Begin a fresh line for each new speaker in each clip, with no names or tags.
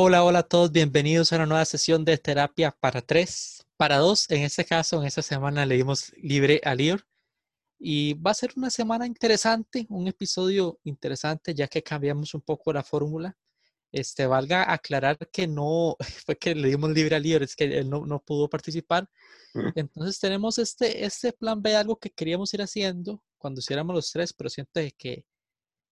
Hola, hola a todos, bienvenidos a una nueva sesión de terapia para tres, para dos. En este caso, en esta semana le dimos libre a Lior y va a ser una semana interesante, un episodio interesante ya que cambiamos un poco la fórmula. Este, valga aclarar que no fue que le dimos libre a Lior, es que él no, no pudo participar. Entonces tenemos este, este plan B, algo que queríamos ir haciendo cuando hiciéramos los tres, pero siento que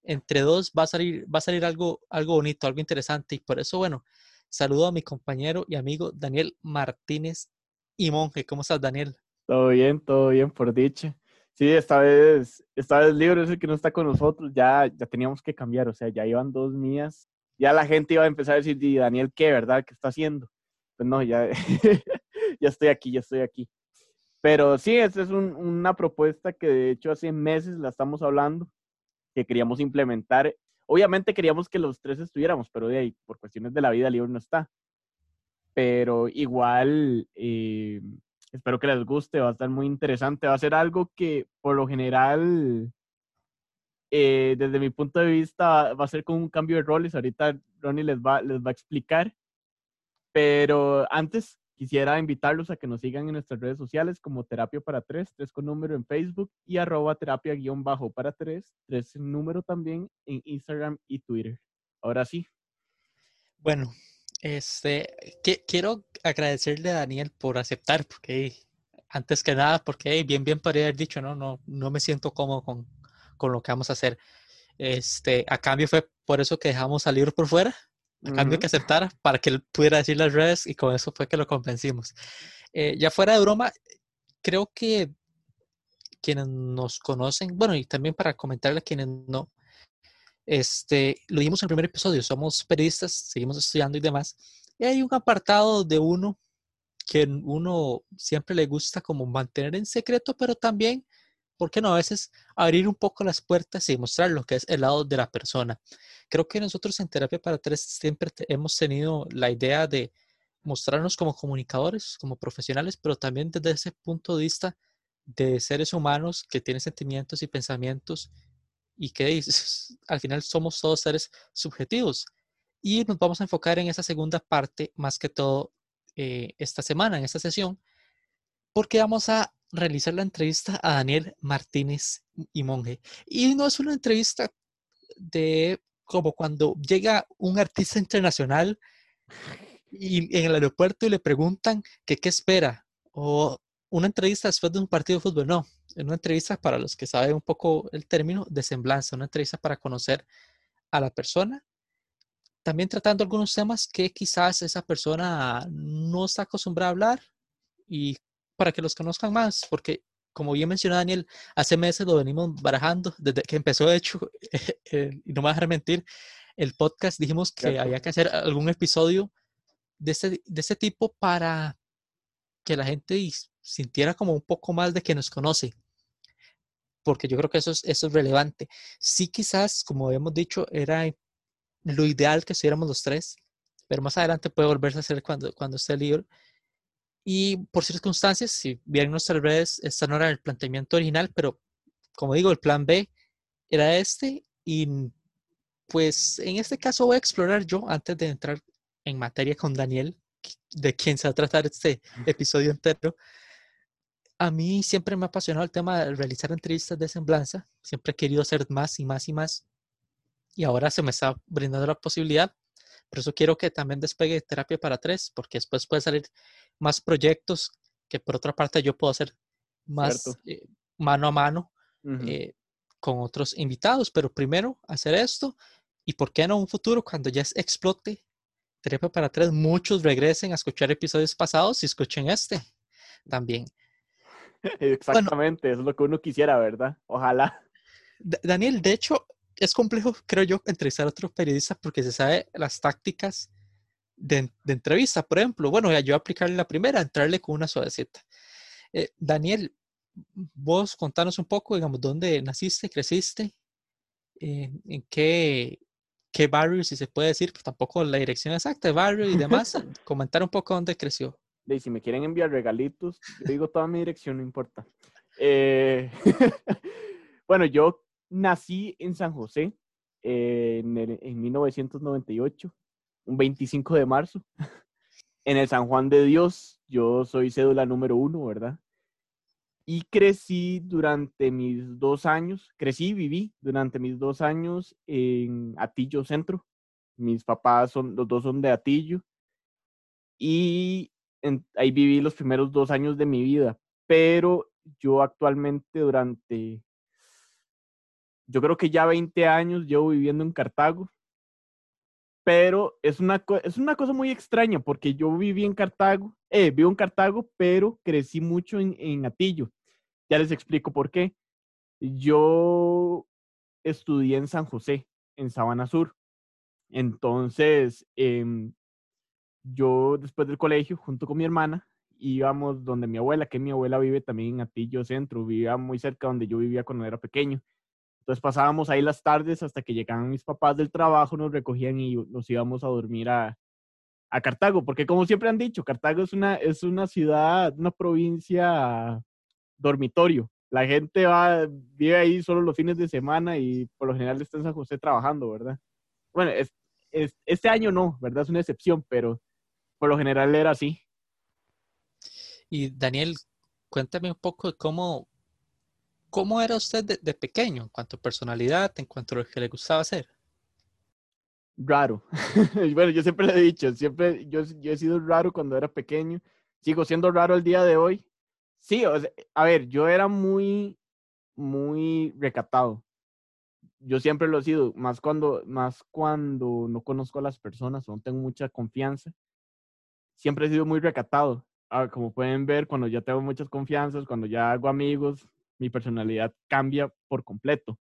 entre dos va a salir, va a salir algo, algo bonito, algo interesante. Y por eso, bueno, saludo a mi compañero y amigo Daniel Martínez y Monje. ¿Cómo estás, Daniel?
Todo bien, todo bien, por dicha. Sí, esta vez, esta vez Libre es el que no está con nosotros, ya, ya teníamos que cambiar, o sea, ya iban dos mías. Ya la gente iba a empezar a decir, ¿y Daniel qué, verdad? ¿Qué está haciendo? Pues no, ya, ya estoy aquí, ya estoy aquí. Pero sí, esta es una propuesta que de hecho hace meses la estamos hablando que queríamos implementar. Obviamente queríamos que los tres estuviéramos, pero de ahí, por cuestiones de la vida, Libre no está. Pero igual, eh, espero que les guste, va a estar muy interesante. Va a ser algo que, por lo general, eh, desde mi punto de vista, va a ser con un cambio de roles. Ahorita Ronnie les va, les va a explicar. Pero antes, Quisiera invitarlos a que nos sigan en nuestras redes sociales como Terapia para Tres, tres con número en Facebook y arroba terapia guion bajo para tres, tres número también en Instagram y Twitter. Ahora sí.
Bueno, este, quiero agradecerle a Daniel por aceptar, porque antes que nada, porque bien, bien podría haber dicho, no, no, no me siento cómodo con, con lo que vamos a hacer. Este, a cambio fue por eso que dejamos salir por fuera, a cambio que aceptara para que él pudiera decir las redes y con eso fue que lo convencimos. Eh, ya fuera de broma, creo que quienes nos conocen, bueno, y también para comentarle a quienes no, este, lo dimos en el primer episodio, somos periodistas, seguimos estudiando y demás, y hay un apartado de uno que uno siempre le gusta como mantener en secreto, pero también ¿por qué no a veces abrir un poco las puertas y mostrar lo que es el lado de la persona? Creo que nosotros en Terapia para Tres siempre hemos tenido la idea de mostrarnos como comunicadores, como profesionales, pero también desde ese punto de vista de seres humanos que tienen sentimientos y pensamientos y que al final somos todos seres subjetivos. Y nos vamos a enfocar en esa segunda parte más que todo eh, esta semana, en esta sesión, porque vamos a realizar la entrevista a Daniel Martínez y Monge. Y no es una entrevista de como cuando llega un artista internacional y en el aeropuerto y le preguntan que qué espera o una entrevista después de un partido de fútbol. No, es una entrevista para los que saben un poco el término de semblanza, una entrevista para conocer a la persona. También tratando algunos temas que quizás esa persona no está acostumbrada a hablar y para que los conozcan más, porque como bien mencionó Daniel, hace meses lo venimos barajando, desde que empezó, de hecho, y no me voy a dejar mentir, el podcast dijimos que había que hacer algún episodio de este, de este tipo para que la gente sintiera como un poco más de que nos conoce, porque yo creo que eso es, eso es relevante. Sí, quizás, como habíamos dicho, era lo ideal que estuviéramos los tres, pero más adelante puede volverse a hacer cuando, cuando esté libre. Y por circunstancias, si bien nuestras redes, esta no era el planteamiento original, pero como digo, el plan B era este. Y pues en este caso voy a explorar yo, antes de entrar en materia con Daniel, de quien se va a tratar este episodio entero. A mí siempre me ha apasionado el tema de realizar entrevistas de semblanza. Siempre he querido hacer más y más y más. Y ahora se me está brindando la posibilidad. Por eso quiero que también despegue terapia para tres, porque después puede salir más proyectos que por otra parte yo puedo hacer más eh, mano a mano eh, con otros invitados. Pero primero hacer esto y por qué no un futuro cuando ya explote terapia para tres, muchos regresen a escuchar episodios pasados y escuchen este también.
Exactamente, eso es lo que uno quisiera, ¿verdad? Ojalá.
Daniel, de hecho, es complejo, creo yo, entrevistar a otros periodistas porque se sabe las tácticas de, entrevista. Por ejemplo, bueno, yo voy a aplicarle la primera, entrarle con una suavecita. Eh, Daniel, vos contanos un poco, digamos, dónde naciste, creciste, eh, en qué, qué barrio, si se puede decir, pues tampoco la dirección exacta de barrio y demás, comentar un poco dónde creció.
Y si me quieren enviar regalitos, digo toda mi dirección, no importa. Eh, bueno, yo nací en San José en, en 1998. Un 25 de marzo. en el San Juan de Dios, yo soy cédula número uno, ¿verdad? Y crecí durante mis dos años, crecí viví durante mis dos años en Atillo Centro. Mis papás son, los dos son de Atillo. Y ahí viví los primeros dos años de mi vida. Pero yo actualmente durante, yo creo que ya 20 años llevo viviendo en Cartago pero es una, es una cosa muy extraña porque yo viví en Cartago, eh, vivo en Cartago, pero crecí mucho en, en Atillo. Ya les explico por qué. Yo estudié en San José, en Sabana Sur. Entonces, em, yo después del colegio, junto con mi hermana, íbamos donde mi abuela, que mi abuela vive también en Atillo Centro, vivía muy cerca donde yo vivía cuando era pequeño. Entonces pasábamos ahí las tardes hasta que llegaban mis papás del trabajo, nos recogían y nos íbamos a dormir a, Cartago, porque como siempre han dicho, Cartago es una, es una ciudad, una provincia dormitorio. La gente va, vive ahí solo los fines de semana y por lo general está en San José trabajando, ¿verdad? Bueno, es, es, este año no, ¿verdad? Es una excepción, pero por lo general era así.
Y Daniel, cuéntame un poco de cómo, ¿Cómo era usted de, pequeño en cuanto a personalidad, en cuanto a lo que le gustaba hacer?
Raro. bueno, yo siempre le he dicho, siempre yo, yo he sido raro cuando era pequeño. Sigo siendo raro el día de hoy. Sí, a ver, yo era muy, muy recatado. Yo siempre lo he sido, más cuando, más cuando no conozco a las personas o no tengo mucha confianza. Siempre he sido muy recatado. Ah, como pueden ver, cuando ya tengo muchas confianzas, cuando ya hago amigos, mi personalidad cambia por completo.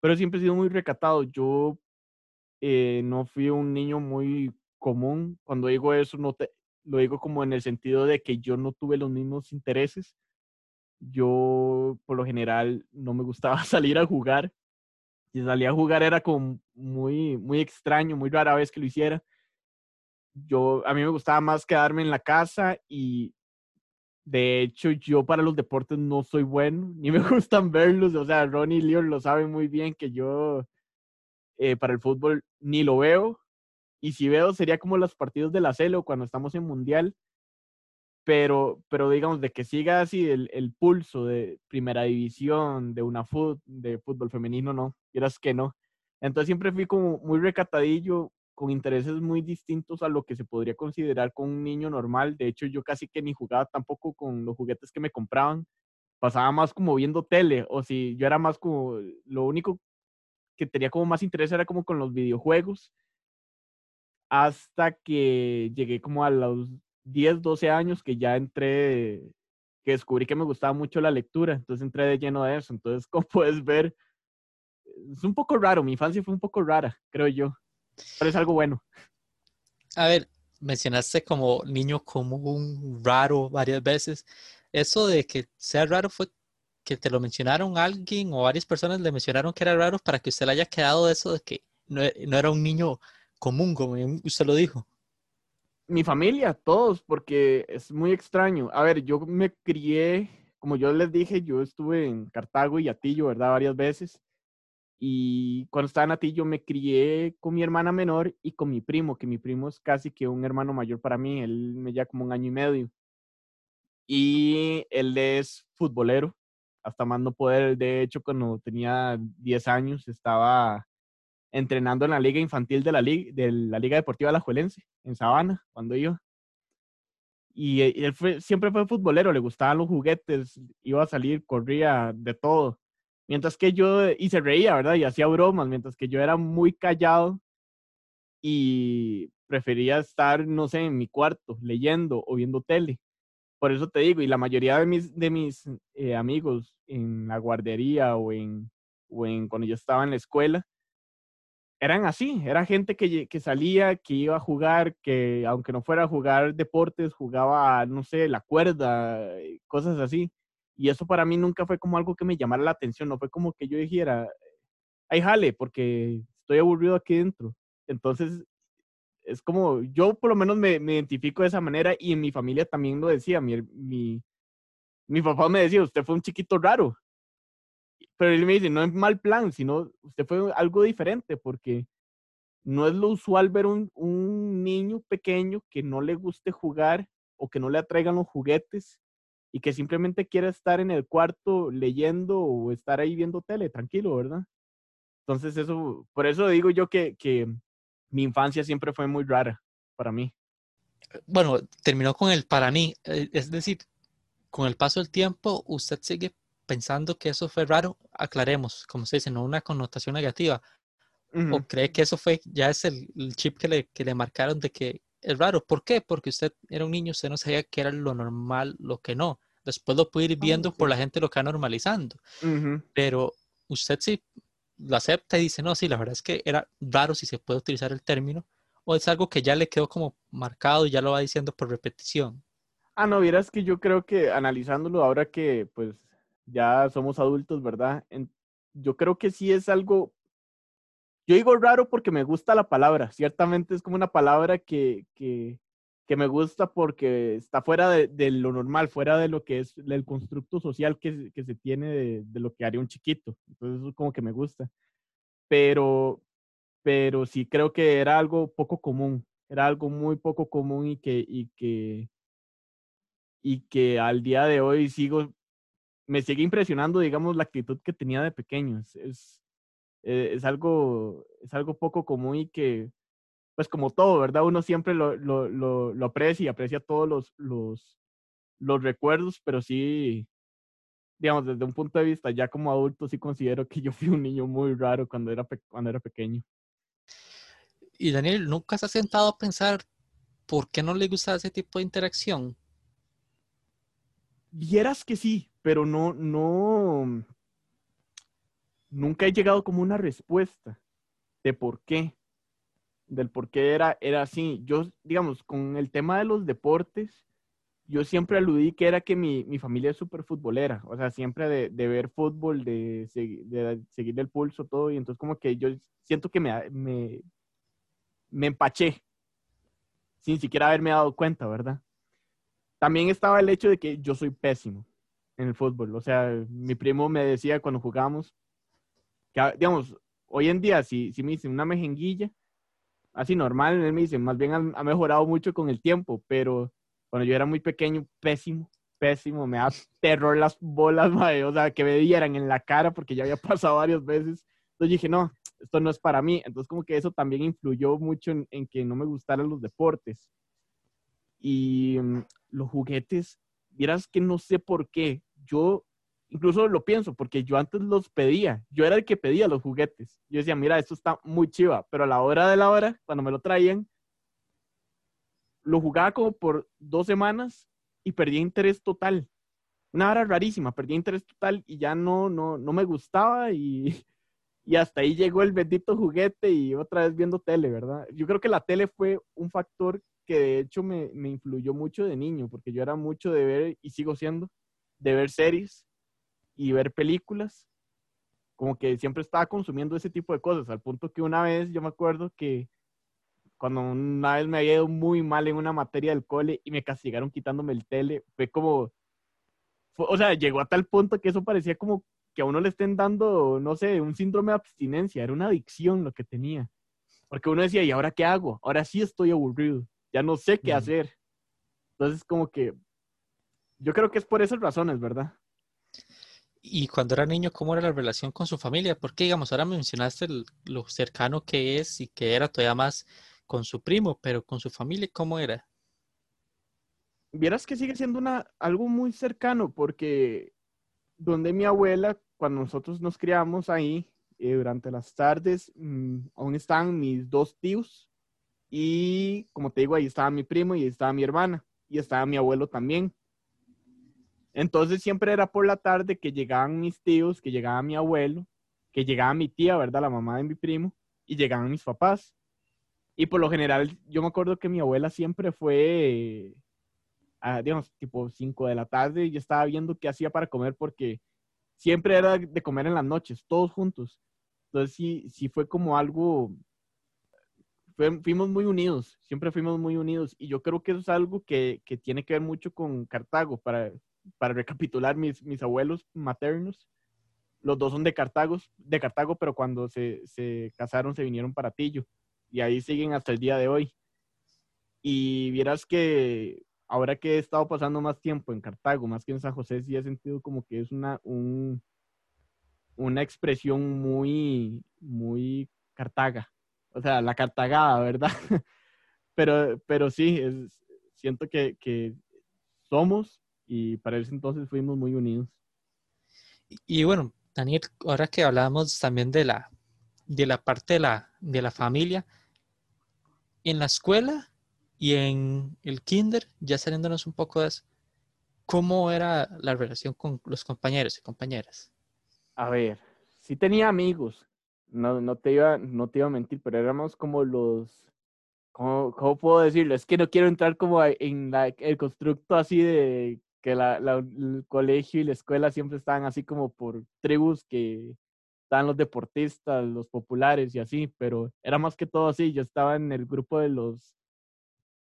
Pero siempre he sido muy recatado. Yo eh, no fui un niño muy común. Cuando digo eso, no te, lo digo como en el sentido de que yo no tuve los mismos intereses. Yo, por lo general, no me gustaba salir a jugar. Si salía a jugar era como muy, muy extraño, muy rara vez que lo hiciera. Yo, a mí me gustaba más quedarme en la casa y de hecho, yo para los deportes no soy bueno, ni me gustan verlos. O sea, Ronnie y Leon lo saben muy bien que yo eh, para el fútbol ni lo veo. Y si veo, sería como los partidos de la CELO cuando estamos en Mundial. Pero, pero digamos, de que siga así el, el pulso de primera división, de una fútbol, de fútbol femenino, no. Quieras que no. Entonces siempre fui como muy recatadillo, con intereses muy distintos a lo que se podría considerar con un niño normal. De hecho, yo casi que ni jugaba tampoco con los juguetes que me compraban. Pasaba más como viendo tele, o si yo era más como, lo único que tenía como más interés era como con los videojuegos. Hasta que llegué como a los 10, 12 años que ya entré, que descubrí que me gustaba mucho la lectura, entonces entré de lleno de eso. Entonces, como puedes ver, es un poco raro, mi infancia fue un poco rara, creo yo. Pero es algo bueno.
A ver, mencionaste como niño común, raro varias veces. Eso de que sea raro fue que te lo mencionaron alguien o varias personas le mencionaron que era raro para que usted le haya quedado eso de que no, no era un niño común, como usted lo dijo.
Mi familia, todos, porque es muy extraño. A ver, yo me crié, como yo les dije, yo estuve en Cartago y Atillo, ¿verdad? Varias veces. Y cuando estaba en Atillo me crié con mi hermana menor y con mi primo, que mi primo es casi que un hermano mayor para mí, él me lleva como un año y medio. Y él es futbolero, hasta más no poder. De hecho, cuando tenía 10 años estaba entrenando en la liga infantil de la, liga, de la Liga Deportiva Alajuelense, en Sabana, cuando iba. Y él fue, siempre fue futbolero, le gustaban los juguetes, iba a salir, corría de todo. Mientras que yo, y se reía, ¿verdad? Y hacía bromas, mientras que yo era muy callado y prefería estar, no sé, en mi cuarto, leyendo o viendo tele. Por eso te digo, y la mayoría de mis, de mis eh, amigos en la guardería o en, o en cuando yo estaba en la escuela, eran así, era gente que, que, salía, que iba a jugar, que aunque no fuera a jugar deportes, jugaba, no sé, la cuerda, cosas así. Y eso para mí nunca fue como algo que me llamara la atención, no fue como que yo dijera, ay, jale, porque estoy aburrido aquí dentro. Entonces, es como, yo por lo menos me, identifico de esa manera y en mi familia también lo decía, mi, mi, mi papá me decía, usted fue un chiquito raro. Pero él me dice, no es mal plan, sino usted fue algo diferente porque no es lo usual ver un, un niño pequeño que no le guste jugar o que no le atraigan los juguetes y que simplemente quiera estar en el cuarto leyendo o estar ahí viendo tele, tranquilo, ¿verdad? Entonces eso, por eso digo yo que, que mi infancia siempre fue muy rara para mí.
Bueno, terminó con el para mí, eh, es decir, con el paso del tiempo, usted sigue pensando que eso fue raro, aclaremos, como se dice, no una connotación negativa, o cree que eso fue, ya es el, chip que le, que le marcaron de que es raro. ¿Por qué? Porque usted era un niño, usted no sabía qué era lo normal, lo que no. Después lo puede ir ah, viendo por la gente lo que va normalizando. Pero usted sí lo acepta y dice, no, sí, la verdad es que era raro si se puede utilizar el término, o es algo que ya le quedó como marcado y ya lo va diciendo por repetición.
Ah, no, vieras que yo creo que analizándolo ahora que pues ya somos adultos, ¿verdad? yo creo que sí es algo yo digo raro porque me gusta la palabra. Ciertamente es como una palabra que, que, que me gusta porque está fuera de, lo normal, fuera de lo que es el constructo social que, que se tiene de, de, lo que haría un chiquito. Entonces eso como que me gusta. Pero, pero sí creo que era algo poco común. Era algo muy poco común y que, y que, y que al día de hoy sigo, me sigue impresionando, digamos, la actitud que tenía de pequeño. es eh, es, algo, es algo poco común y que, pues como todo, ¿verdad? Uno siempre lo, lo, lo, aprecia y aprecia todos los, los, los recuerdos, pero sí, digamos, desde un punto de vista ya como adulto, sí considero que yo fui un niño muy raro cuando era, cuando era pequeño.
Y Daniel, ¿nunca se ha sentado a pensar por qué no le gusta ese tipo de interacción?
Vieras que sí, pero no, no, nunca he llegado como una respuesta de por qué, del por qué era, era así. Yo, digamos, con el tema de los deportes, yo siempre aludí que era que mi, mi familia es súper futbolera, o sea, siempre de, de ver fútbol, de, de, seguir el pulso, todo, y entonces como que yo siento que me, me, me empaché, sin siquiera haberme dado cuenta, ¿verdad? También estaba el hecho de que yo soy pésimo en el fútbol, o sea, mi primo me decía cuando jugábamos, digamos, hoy en día, si, si me dicen una mejenguilla, así normal, él me dice, más bien ha, mejorado mucho con el tiempo, pero cuando yo era muy pequeño, pésimo, pésimo, me da terror las bolas, o sea, que me dieran en la cara porque ya había pasado varias veces. Entonces dije, no, esto no es para mí. Entonces como que eso también influyó mucho en, en que no me gustaran los deportes. Y mm, los juguetes, vieras que no sé por qué. Yo incluso lo pienso, porque yo antes los pedía, yo era el que pedía los juguetes. Yo decía, mira, esto está muy chiva, pero a la hora de la hora, cuando me lo traían, lo jugaba como por dos semanas y perdía interés total. Una hora rarísima, perdía interés total y ya no, no, no me gustaba y, y hasta ahí llegó el bendito juguete y otra vez viendo tele, ¿verdad? Yo creo que la tele fue un factor que de hecho me, me influyó mucho de niño, porque yo era mucho de ver, y sigo siendo, de ver series y ver películas, como que siempre estaba consumiendo ese tipo de cosas, al punto que una vez yo me acuerdo que cuando una vez me había ido muy mal en una materia del cole y me castigaron quitándome el tele, fue como, o sea, llegó a tal punto que eso parecía como que a uno le estén dando, no sé, un síndrome de abstinencia, era una adicción lo que tenía. Porque uno decía, ¿y ahora qué hago? Ahora sí estoy aburrido, ya no sé qué hacer. Entonces, como que yo creo que es por esas razones, ¿verdad?
Y cuando era niño, ¿cómo era la relación con su familia? Porque, digamos, ahora mencionaste lo cercano que es y que era todavía más con su primo, pero con su familia, ¿cómo era?
Vieras que sigue siendo una, algo muy cercano, porque donde mi abuela, cuando nosotros nos criamos ahí, eh, durante las tardes, mm, aún estaban mis dos tíos, y como te digo, ahí estaba mi primo y ahí estaba mi hermana, y estaba mi abuelo también. Entonces siempre era por la tarde que llegaban mis tíos, que llegaba mi abuelo, que llegaba mi tía, ¿verdad? La mamá de mi primo, y llegaban mis papás. Y por lo general, yo me acuerdo que mi abuela siempre fue, a, digamos, tipo 5 de la tarde y yo estaba viendo qué hacía para comer porque siempre era de comer en las noches, todos juntos. Entonces sí, sí fue como algo, fuimos muy unidos, siempre fuimos muy unidos. Y yo creo que eso es algo que, que tiene que ver mucho con Cartago, para, para recapitular, mis, mis abuelos maternos, los dos son de Cartago, de Cartago, pero cuando se, se casaron se vinieron para Tillo y ahí siguen hasta el día de hoy. Y vieras que ahora que he estado pasando más tiempo en Cartago, más que en San José, sí he sentido como que es una, un, una expresión muy, muy cartaga. O sea, la cartagada, ¿verdad? pero, pero sí, es, siento que, que somos y para ese entonces fuimos muy unidos.
Y, bueno, Daniel, ahora que hablábamos también de la, de la parte de la, de la familia, en la escuela y en el kinder, ya saliéndonos un poco de eso, ¿cómo era la relación con los compañeros y compañeras?
A ver, sí tenía amigos, no, no, te, iba, no te iba a mentir, pero éramos como los, ¿cómo, cómo puedo decirlo? Es que no quiero entrar como en el constructo así de que la, el colegio y la escuela siempre estaban así como por tribus que estaban los deportistas, los populares y así, pero era más que todo así, yo estaba en el grupo de los,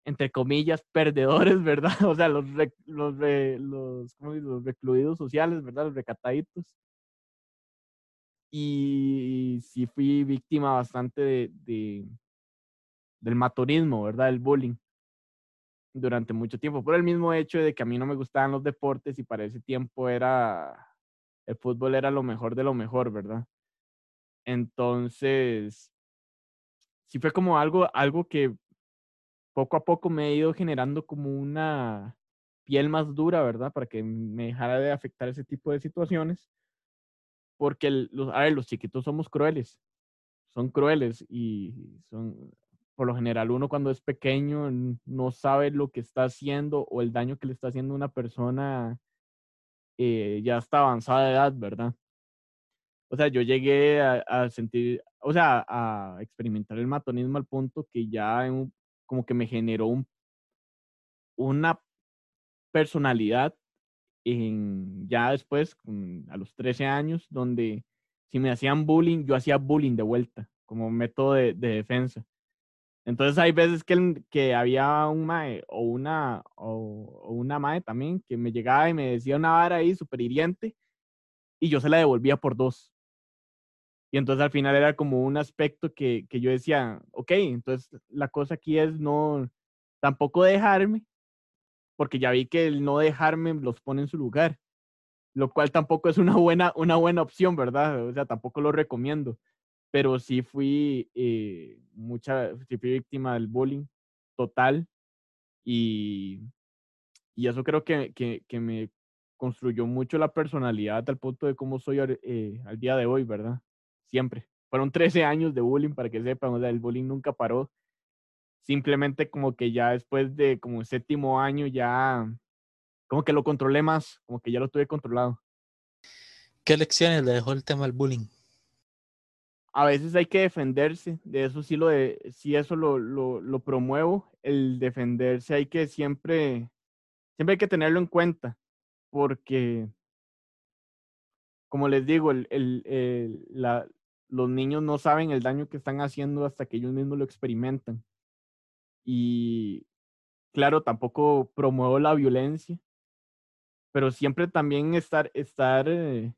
entre comillas, perdedores, ¿verdad? O sea, los, los, los, los recluidos sociales, ¿verdad? Los recataditos. Y sí fui víctima bastante de, de del matonismo, ¿verdad? Del bullying durante mucho tiempo, por el mismo hecho de que a mí no me gustaban los deportes y para ese tiempo era, el fútbol era lo mejor de lo mejor, ¿verdad? Entonces, sí fue como algo, algo que poco a poco me he ido generando como una piel más dura, ¿verdad? Para que me dejara de afectar ese tipo de situaciones. Porque, los, a ver, los chiquitos somos crueles, son crueles y son, por lo general uno cuando es pequeño no sabe lo que está haciendo o el daño que le está haciendo a una persona eh, ya está avanzada de edad, ¿verdad? O sea, yo llegué a, sentir, o sea, a experimentar el matonismo al punto que ya como que me generó un, una personalidad en, ya después, a los 13 años, donde si me hacían bullying, yo hacía bullying de vuelta, como método de defensa. Entonces hay veces que, que había un mae o una, o, una mae también que me llegaba y me decía una vara ahí súper hiriente y yo se la devolvía por dos. Y entonces al final era como un aspecto que, que yo decía, ok, entonces la cosa aquí es no, tampoco dejarme, porque ya vi que el no dejarme los pone en su lugar, lo cual tampoco es una buena, una buena opción, ¿verdad? O sea, tampoco lo recomiendo pero sí fui eh, mucha, sí fui víctima del bullying total y, y eso creo que, que, que, me construyó mucho la personalidad al punto de cómo soy eh, al día de hoy, ¿verdad? Siempre. Fueron 13 años de bullying, para que sepan, o sea, el bullying nunca paró. Simplemente como que ya después de como séptimo año ya, como que lo controlé más, como que ya lo tuve controlado.
¿Qué lecciones le dejó el tema del bullying?
A veces hay que defenderse, de eso sí lo de, sí eso lo, lo, lo, promuevo, el defenderse hay que siempre, siempre hay que tenerlo en cuenta, porque como les digo, el, el, la, los niños no saben el daño que están haciendo hasta que ellos mismos lo experimentan. Y claro, tampoco promuevo la violencia, pero siempre también estar, estar eh,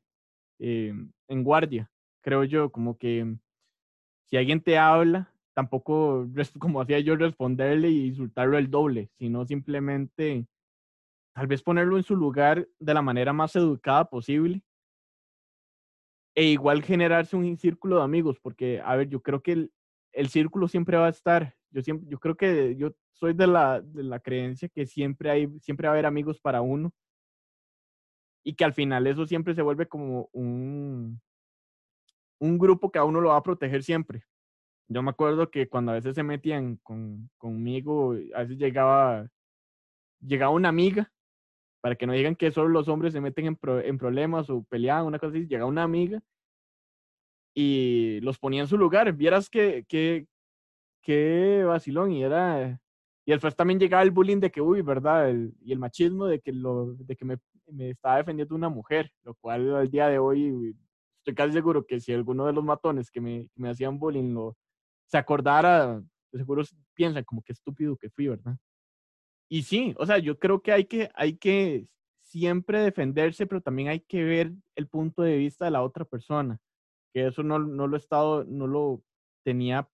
eh, en guardia creo yo, como que si alguien te habla, tampoco como hacía yo responderle y insultarlo el doble, sino simplemente tal vez ponerlo en su lugar de la manera más educada posible. E igual generarse un círculo de amigos, porque, a ver, yo creo que el, círculo siempre va a estar. Yo, siempre, yo creo que yo soy de la, de la creencia que siempre, hay, siempre va a haber amigos para uno y que al final eso siempre se vuelve como un, un grupo que a uno lo va a proteger siempre. Yo me acuerdo que cuando a veces se metían con, conmigo, a veces llegaba, llegaba una amiga, para que no digan que solo los hombres se meten en, en problemas o peleaban, una cosa así, llegaba una amiga y los ponía en su lugar. Vieras que, que, que vacilón y era... Y después también llegaba el bullying de que, uy, ¿verdad? y el machismo de que, lo, de que me, me estaba defendiendo una mujer, lo cual al día de hoy estoy casi seguro que si alguno de los matones que me, me hacían bullying lo, se acordara, seguro piensan como que estúpido que fui, ¿verdad? Y sí, o sea, yo creo que hay que, hay que siempre defenderse, pero también hay que ver el punto de vista de la otra persona, que eso no, no lo he estado, no lo tenía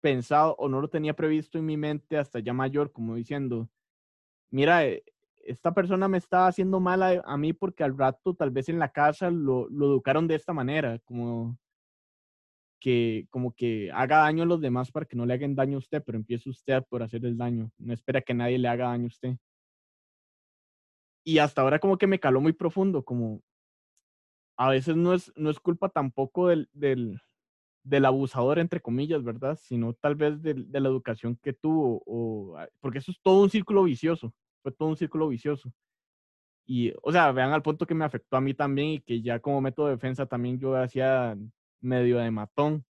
pensado o no lo tenía previsto en mi mente hasta ya mayor, como diciendo, mira, eh, esta persona me está haciendo mal a, mí porque al rato tal vez en la casa lo, lo, educaron de esta manera, como que, como que haga daño a los demás para que no le hagan daño a usted, pero empiece usted por hacer el daño, no espera que nadie le haga daño a usted. Y hasta ahora como que me caló muy profundo, como a veces no es, no es culpa tampoco del, del, del abusador, entre comillas, ¿verdad? Sino tal vez de, de, la educación que tuvo, o, porque eso es todo un círculo vicioso, fue todo un círculo vicioso. Y, o sea, vean al punto que me afectó a mí también y que ya como método de defensa también yo hacía medio de matón.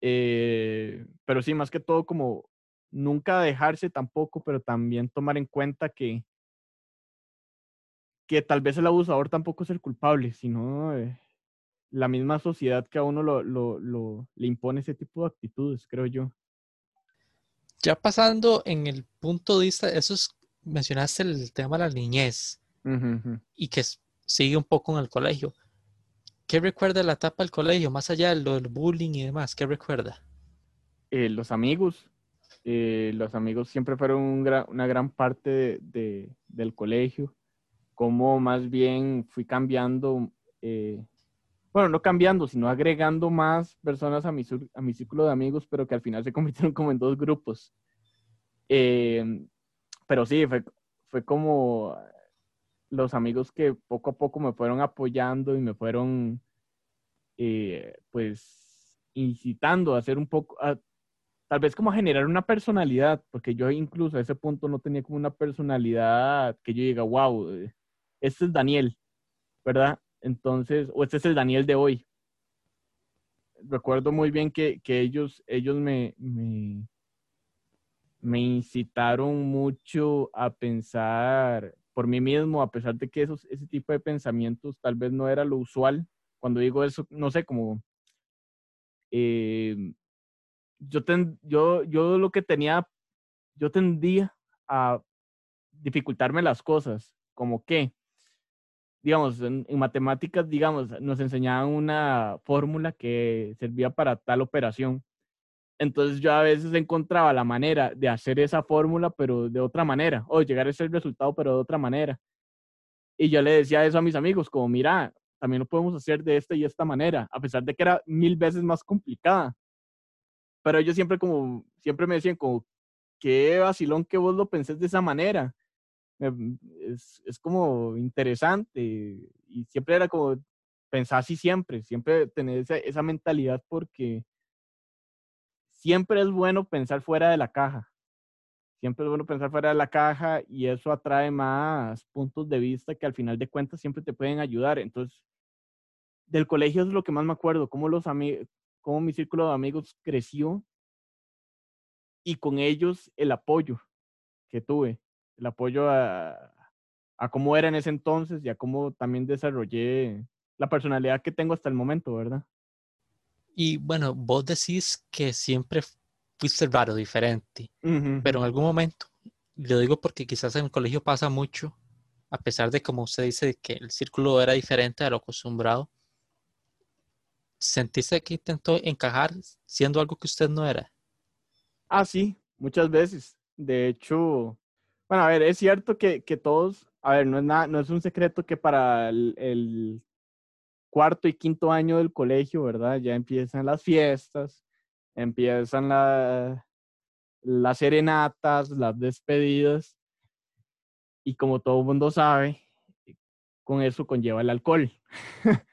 Eh, pero sí, más que todo como nunca dejarse tampoco, pero también tomar en cuenta que, que tal vez el abusador tampoco es el culpable, sino eh, la misma sociedad que a uno lo, lo, lo, le impone ese tipo de actitudes, creo yo.
Ya pasando en el punto de vista, eso es, mencionaste el tema de la niñez y que sigue un poco en el colegio. ¿Qué recuerda la etapa del colegio, más allá de lo del bullying y demás? ¿Qué recuerda?
Eh, los amigos. Eh, los amigos siempre fueron una gran parte de, del colegio. Cómo más bien fui cambiando, eh, bueno, no cambiando, sino agregando más personas a mi, a círculo de amigos, pero que al final se convirtieron como en dos grupos. pero sí, fue, fue como los amigos que poco a poco me fueron apoyando y me fueron, eh, pues, incitando a hacer un poco, tal vez como a generar una personalidad, porque yo incluso a ese punto no tenía como una personalidad que yo diga, wow, eh, este es Daniel, ¿verdad? Entonces, o este es el Daniel de hoy. Recuerdo muy bien que, que ellos, ellos me, me, me incitaron mucho a pensar por mí mismo, a pesar de que esos, ese tipo de pensamientos tal vez no era lo usual. Cuando digo eso, no sé, como eh, yo, yo, yo lo que tenía, yo tendía a dificultarme las cosas, como que, digamos, en, en, matemáticas, digamos, nos enseñaban una fórmula que servía para tal operación. Entonces yo a veces encontraba la manera de hacer esa fórmula, pero de otra manera, o llegar a ese resultado, pero de otra manera. Y yo le decía eso a mis amigos, como, mira, también lo podemos hacer de esta y esta manera, a pesar de que era mil veces más complicada. Pero ellos siempre como, siempre me decían como, qué vacilón que vos lo pensés de esa manera. Es, es como interesante y siempre era como pensar así siempre, siempre tener esa, esa mentalidad porque siempre es bueno pensar fuera de la caja. Siempre es bueno pensar fuera de la caja y eso atrae más puntos de vista que al final de cuentas siempre te pueden ayudar. Entonces, del colegio es lo que más me acuerdo, cómo, los cómo mi círculo de amigos creció y con ellos el apoyo que tuve, el apoyo a, a cómo era en ese entonces y a cómo también desarrollé la personalidad que tengo hasta el momento, ¿verdad?
Y bueno, vos decís que siempre fuiste raro, diferente, pero en algún momento, lo digo porque quizás en el colegio pasa mucho, a pesar de como usted dice que el círculo era diferente a lo acostumbrado, ¿sentiste que intentó encajar siendo algo que usted no era?
Ah, sí, muchas veces. De hecho, bueno, a ver, es cierto que, que todos, a ver, no es, nada, no es un secreto que para el cuarto y quinto año del colegio, ¿verdad? Ya empiezan las fiestas, empiezan las serenatas, las despedidas. Y como todo el mundo sabe, con eso conlleva el alcohol.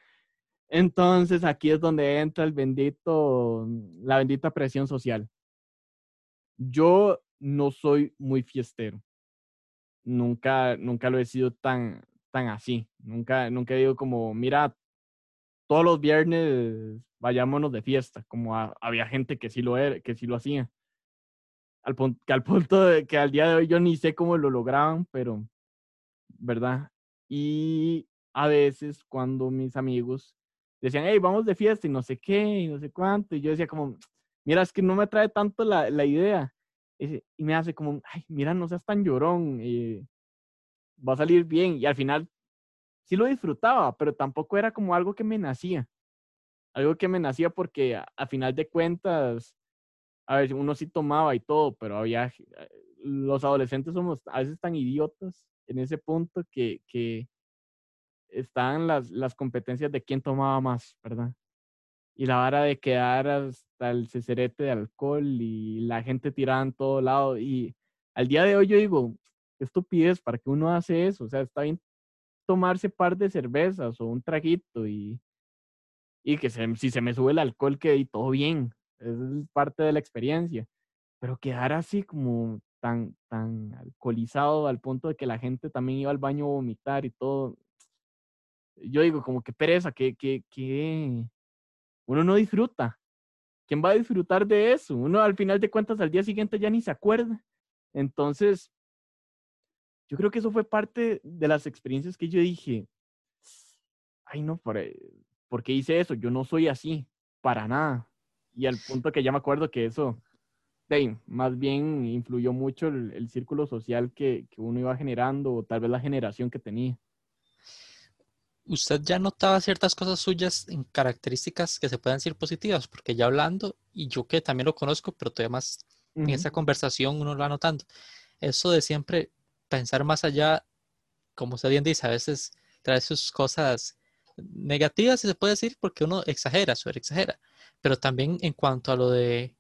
Entonces aquí es donde entra el bendito, la bendita presión social. Yo no soy muy fiestero. Nunca, nunca lo he sido tan, tan así. Nunca, nunca digo como, mira, todos los viernes vayámonos de fiesta, como había gente que sí lo era, que sí lo hacía. Al, punto, que al punto de que al día de hoy yo ni sé cómo lo lograban, pero, ¿verdad? Y a veces cuando mis amigos decían, hey, vamos de fiesta y no sé qué, y no sé cuánto, y yo decía como, mira, es que no me trae tanto la, la idea. Y, me hace como, ay, mira, no seas tan llorón, eh, va a salir bien. Y al final sí lo disfrutaba, pero tampoco era como algo que me nacía. Algo que me nacía porque a, final de cuentas, a ver, uno sí tomaba y todo, pero había, eh, los adolescentes somos a veces tan idiotas en ese punto que, que están las, las competencias de quién tomaba más, ¿verdad? Y la vara de quedar hasta el cecerete de alcohol y la gente tirada en todo lado. Y al día de hoy yo digo, qué estupidez, ¿para qué uno hace eso? O sea, está bien tomarse par de cervezas o un traguito y, y que si se me sube el alcohol, que y todo bien. Es parte de la experiencia. Pero quedar así como tan, tan alcoholizado al punto de que la gente también iba al baño a vomitar y todo. Yo digo, como que pereza, que, que, que uno no disfruta. ¿Quién va a disfrutar de eso? Uno al final de cuentas al día siguiente ya ni se acuerda. Entonces, yo creo que eso fue parte de las experiencias que yo dije, ay no, ¿por, ¿por qué hice eso? Yo no soy así, para nada. Y al punto que ya me acuerdo que eso, más bien influyó mucho el, círculo social que, uno iba generando o tal vez la generación que tenía.
¿Usted ya notaba ciertas cosas suyas en características que se puedan decir positivas? Porque ya hablando, y yo que también lo conozco, pero todavía más en esa conversación uno lo va notando, eso de siempre pensar más allá, como usted bien dice, a veces trae sus cosas negativas, si se puede decir, porque uno exagera, sobre exagera. Pero también en cuanto a lo de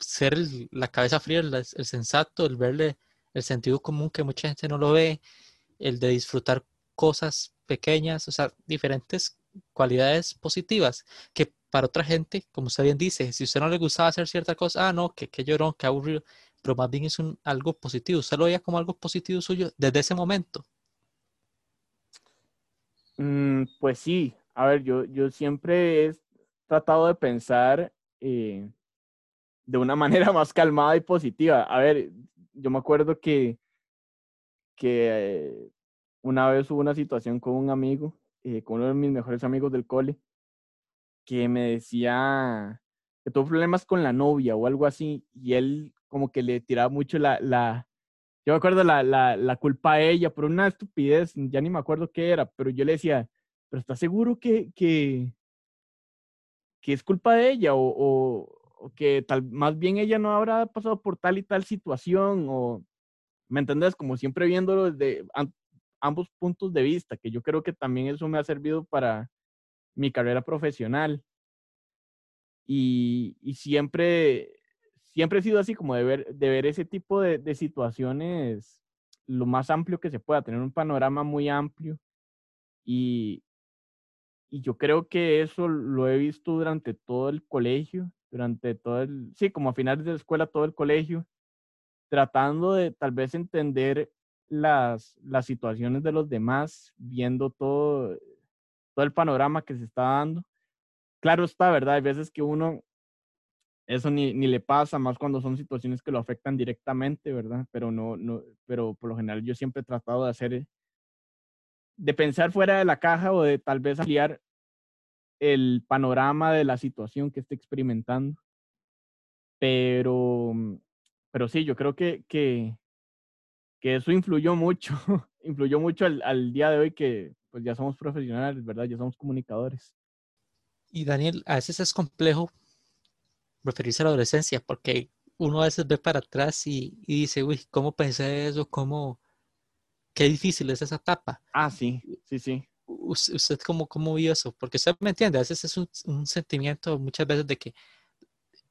ser la cabeza fría, el, sensato, el verle el sentido común que mucha gente no lo ve, el de disfrutar cosas pequeñas, o sea, diferentes cualidades positivas que para otra gente, como usted bien dice, si usted no le gustaba hacer cierta cosa, ah, no, que, que llorón, que aburrido, pero más bien es un, algo positivo. ¿Usted lo veía como algo positivo suyo desde ese momento?
Mm, pues sí, a ver, yo, yo siempre he tratado de pensar eh, de una manera más calmada y positiva. A ver, yo me acuerdo que, que una vez hubo una situación con un amigo, eh, con uno de mis mejores amigos del cole, que me decía que tuvo problemas con la novia o algo así, y él como que le tiraba mucho la, la yo me acuerdo la, la, la culpa a ella por una estupidez, ya ni me acuerdo qué era, pero yo le decía, pero ¿estás seguro que, que, que es culpa de ella o, o, que tal, más bien ella no habrá pasado por tal y tal situación o, ¿me entendés? Como siempre viéndolo desde ambos puntos de vista, que yo creo que también eso me ha servido para mi carrera profesional. Y, y siempre siempre he sido así, como de ver, de ver ese tipo de, de situaciones lo más amplio que se pueda, tener un panorama muy amplio. Y, y yo creo que eso lo he visto durante todo el colegio, durante todo el, sí, como a finales de la escuela, todo el colegio, tratando de tal vez entender las, las situaciones de los demás, viendo todo, todo el panorama que se está dando. Claro está, ¿verdad? Hay veces que uno eso ni, ni, le pasa, más cuando son situaciones que lo afectan directamente, ¿verdad? Pero no, no, pero por lo general yo siempre he tratado de hacer, de pensar fuera de la caja o de tal vez ampliar el panorama de la situación que esté experimentando. Pero, pero sí, yo creo que, que, que eso influyó mucho, influyó mucho al, al día de hoy que pues ya somos profesionales, ¿verdad? Ya somos comunicadores.
Y Daniel, a veces es complejo referirse a la adolescencia, porque uno a veces ve para atrás y, dice, uy, ¿cómo pensé eso? ¿Cómo? Qué difícil es esa etapa.
Ah, sí, sí, sí.
¿Usted cómo, cómo vio eso? Porque usted me entiende, a veces es un, sentimiento muchas veces de que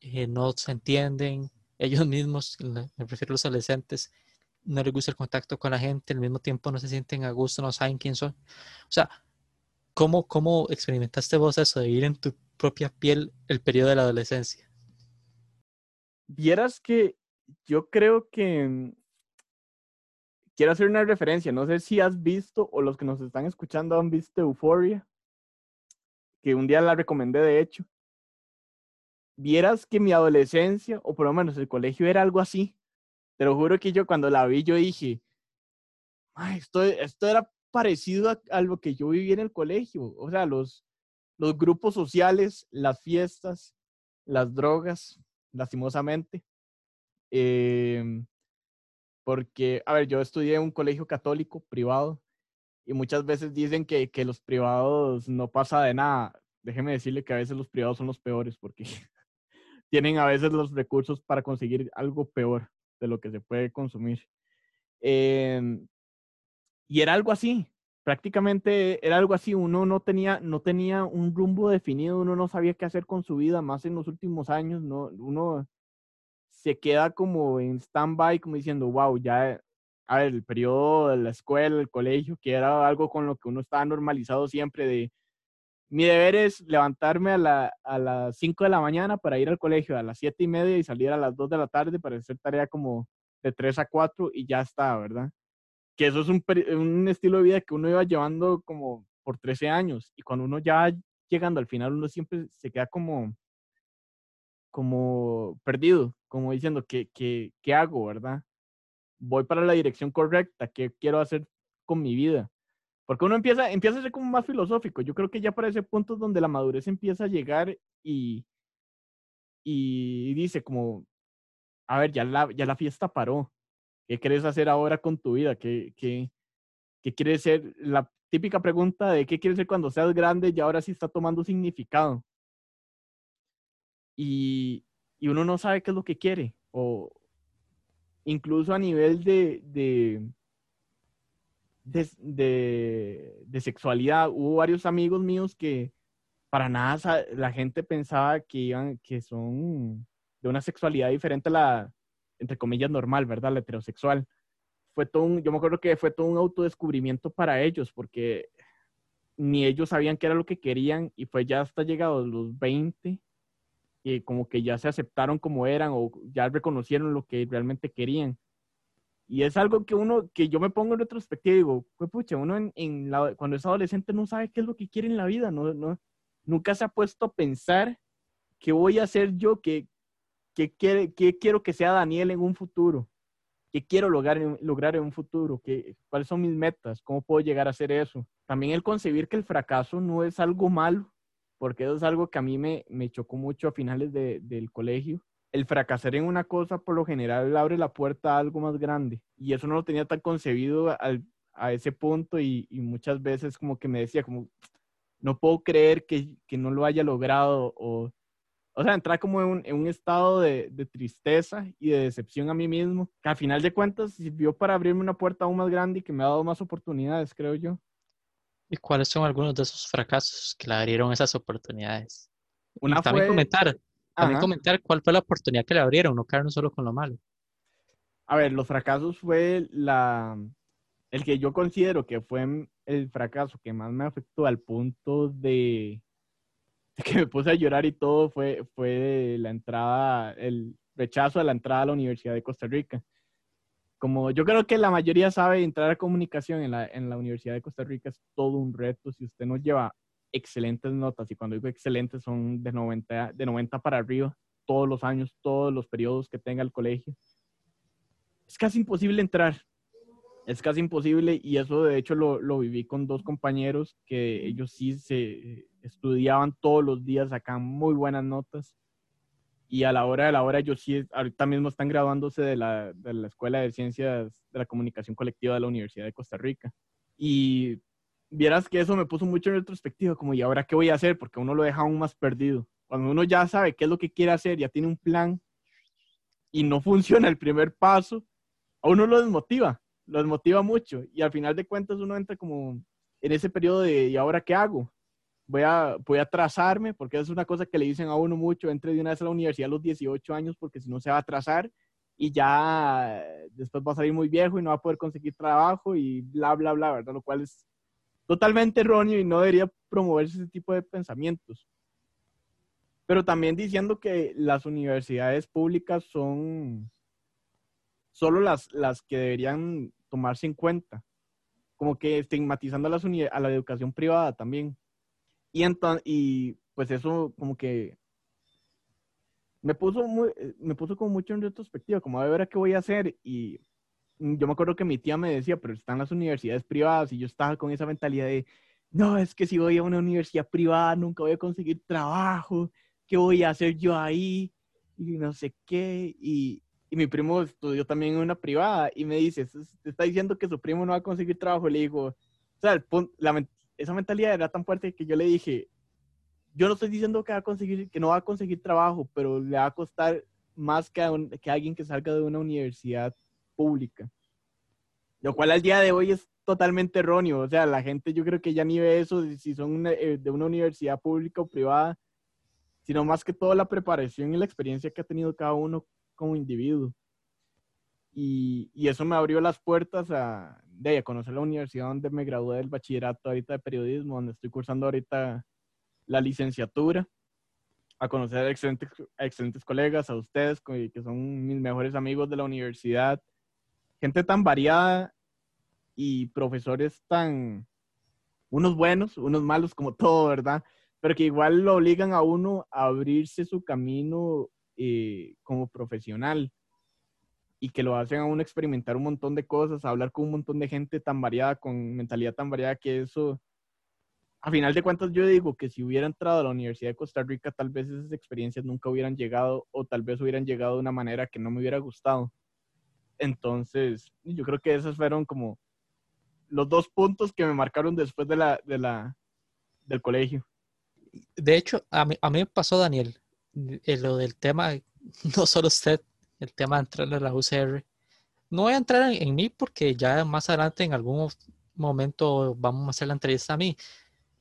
eh, no se entienden ellos mismos, me refiero a los adolescentes, no les gusta el contacto con la gente, al mismo tiempo no se sienten a gusto, no saben quién son. O sea, ¿cómo, cómo experimentaste vos eso de vivir en tu propia piel el periodo de la adolescencia?
Vieras que yo creo que mm, quiero hacer una referencia. No sé si has visto o los que nos están escuchando han visto Euphoria, que un día la recomendé de hecho. Vieras que mi adolescencia, o por lo menos el colegio, era algo así. Te lo juro que yo cuando la vi, yo dije, esto, esto era parecido a, a, lo que yo viví en el colegio. O sea, los, los grupos sociales, las fiestas, las drogas, lastimosamente. Em, porque, a ver, yo estudié en un colegio católico privado y muchas veces dicen que, que los privados no pasa de nada. Déjeme decirle que a veces los privados son los peores porque tienen a veces los recursos para conseguir algo peor de lo que se puede consumir. Em, y era algo así, prácticamente era algo así, uno no tenía, no tenía un rumbo definido, uno no sabía qué hacer con su vida, más en los últimos años, no, uno se queda como en stand-by, como diciendo, wow, ya, a ver, el periodo de la escuela, el colegio, que era algo con lo que uno estaba normalizado siempre de, mi deber es levantarme a, a las 5 de la mañana para ir al colegio a las 7 y media y salir a las 2 de la tarde para hacer tarea como de 3 a 4 y ya está, ¿verdad? que eso es un, un, estilo de vida que uno iba llevando como por 13 años y cuando uno ya llegando al final uno siempre se queda como como perdido, como diciendo, ¿qué, qué, qué hago, verdad? Voy para la dirección correcta, ¿qué quiero hacer con mi vida? Porque uno empieza, empieza a ser como más filosófico. Yo creo que ya para ese punto donde la madurez empieza a llegar y, y dice como, a ver, ya la, ya la fiesta paró. ¿Qué quieres hacer ahora con tu vida? ¿Qué, qué, qué quieres ser? La típica pregunta de qué quieres ser cuando seas grande y ahora sí está tomando significado. Y, y uno no sabe qué es lo que quiere. O incluso a nivel de, de, de, de, sexualidad, hubo varios amigos míos que para nada la gente pensaba que iban, que son de una sexualidad diferente a la, entre comillas, normal, ¿verdad? La heterosexual. Fue todo un, yo me acuerdo que fue todo un autodescubrimiento para ellos, porque ni ellos sabían qué era lo que querían y fue ya hasta llegados los 20 y como que ya se aceptaron como eran o ya reconocieron lo que realmente querían. Y es algo que uno, que yo me pongo en retrospectiva y digo, pues pucha, uno en, la, cuando es adolescente no sabe qué es lo que quiere en la vida, no, no, nunca se ha puesto a pensar qué voy a hacer yo, qué, ¿Qué, quiere, qué quiero que sea Daniel en un futuro? ¿Qué quiero lograr en, lograr en un futuro? ¿Qué, ¿Cuáles son mis metas? ¿Cómo puedo llegar a hacer eso? También el concebir que el fracaso no es algo malo, porque eso es algo que a mí me, me chocó mucho a finales de, del colegio. El fracasar en una cosa por lo general abre la puerta a algo más grande y eso no lo tenía tan concebido al, a ese punto y, y, muchas veces como que me decía como, no puedo creer que, que no lo haya logrado o o sea, entrar como en un, en un estado de, de, tristeza y de decepción a mí mismo, que al final de cuentas sirvió para abrirme una puerta aún más grande y que me ha dado más oportunidades, creo yo.
¿Y cuáles son algunos de esos fracasos que le abrieron esas oportunidades?
Una
y también comentar, también comentar cuál fue la oportunidad que le abrieron, no quedarnos solo con lo malo.
A ver, los fracasos fue la, el que yo considero que fue el fracaso que más me afectó al punto de que me puse a llorar y todo fue, fue la entrada, el rechazo a la entrada a la Universidad de Costa Rica. Como yo creo que la mayoría sabe, entrar a comunicación en la, en la Universidad de Costa Rica es todo un reto. Si usted no lleva excelentes notas, y cuando digo excelentes son de 90, de 90 para arriba, todos los años, todos los periodos que tenga el colegio, es casi imposible entrar es casi imposible y eso de hecho lo, lo, viví con dos compañeros que ellos sí se estudiaban todos los días, sacaban muy buenas notas y a la hora de la hora ellos sí, ahorita mismo están graduándose de la, de la Escuela de Ciencias de la Comunicación Colectiva de la Universidad de Costa Rica. Y vieras que eso me puso mucho en retrospectiva, como ¿y ahora qué voy a hacer? Porque uno lo deja aún más perdido. Cuando uno ya sabe qué es lo que quiere hacer, ya tiene un plan y no funciona el primer paso, a uno lo desmotiva los motiva mucho y al final de cuentas uno entra como en ese periodo de ¿y ahora qué hago? Voy a, voy a trazarme, porque es una cosa que le dicen a uno mucho, entre de una vez a la universidad a los 18 años, porque si no se va a trazar y ya después va a salir muy viejo y no va a poder conseguir trabajo y bla, bla, bla, ¿verdad? Lo cual es totalmente erróneo y no debería promoverse ese tipo de pensamientos. Pero también diciendo que las universidades públicas son solo las, las que deberían tomarse en cuenta, como que estigmatizando a, la educación privada también. Y, y pues eso como que me puso, me puso como mucho en retrospectiva, como a ver a qué voy a hacer. Y yo me acuerdo que mi tía me decía, pero están las universidades privadas y yo estaba con esa mentalidad de, no, es que si voy a una universidad privada nunca voy a conseguir trabajo, ¿qué voy a hacer yo ahí? Y no sé qué. Y, y mi primo estudió también en una privada y me dice, te está diciendo que su primo no va a conseguir trabajo. Le digo, o sea, esa mentalidad era tan fuerte que yo le dije, yo no estoy diciendo que, va a conseguir, que no va a conseguir trabajo, pero le va a costar más que que alguien que salga de una universidad pública. Lo cual al día de hoy es totalmente erróneo. O sea, la gente yo creo que ya ni ve eso si son eh, de una universidad pública o privada, sino más que todo la preparación y la experiencia que ha tenido cada uno como individuo. Y, y eso me abrió las puertas a, de, a conocer la universidad donde me gradué del bachillerato ahorita de periodismo, donde estoy cursando ahorita la licenciatura, a conocer a excelentes, excelentes colegas, a ustedes, que son mis mejores amigos de la universidad, gente tan variada y profesores tan, unos buenos, unos malos, como todo, ¿verdad? Pero que igual lo obligan a uno a abrirse su camino eh, como profesional y que lo hacen a uno experimentar un montón de cosas, a hablar con un montón de gente tan variada, con mentalidad tan variada, que eso a final de cuentas yo digo que si hubiera entrado a la Universidad de Costa Rica, tal vez esas experiencias nunca hubieran llegado o tal vez hubieran llegado de una manera que no me hubiera gustado. Entonces, yo creo que esos fueron como los dos puntos que me marcaron después de la, de la, del colegio.
De hecho, a mí, a mí me pasó, Daniel, eh, lo del tema, no solo usted, el tema de entrar a la UCR. No voy a entrar en, mí porque ya más adelante en algún momento vamos a hacer la entrevista a mí,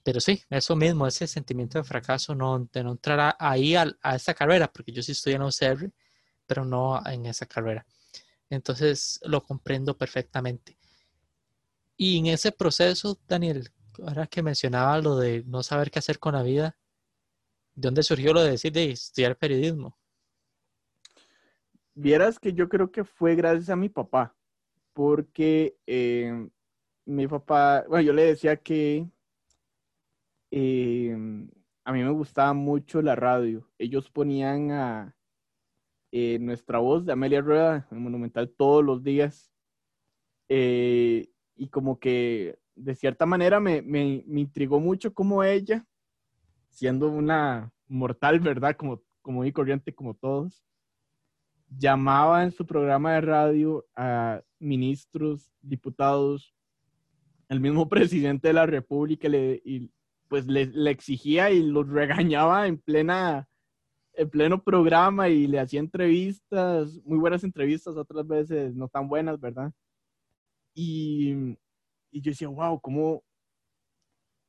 pero sí, eso mismo, ese sentimiento de fracaso, no, de no entrar ahí a, a esa carrera, porque yo sí estoy en UCR, pero no en esa carrera. Entonces lo comprendo perfectamente. Y en ese proceso, Daniel, ahora que mencionaba lo de no saber qué hacer con la vida, ¿de dónde surgió lo de decir de estudiar periodismo?
Vieras que yo creo que fue gracias a mi papá, porque eh, mi papá, bueno, yo le decía que Em, a mí me gustaba mucho la radio. Ellos ponían a eh, nuestra voz de Amelia Rueda en Monumental todos los días. Eh, y como que de cierta manera me, me, me, intrigó mucho como ella, siendo una mortal, ¿verdad? Como, como muy corriente como todos, llamaba en su programa de radio a ministros, diputados, el mismo presidente de la República le, y, pues le, exigía y los regañaba en plena en pleno programa y le hacía entrevistas, muy buenas entrevistas, otras veces no tan buenas, ¿verdad? Y, y yo decía, wow, ¿cómo,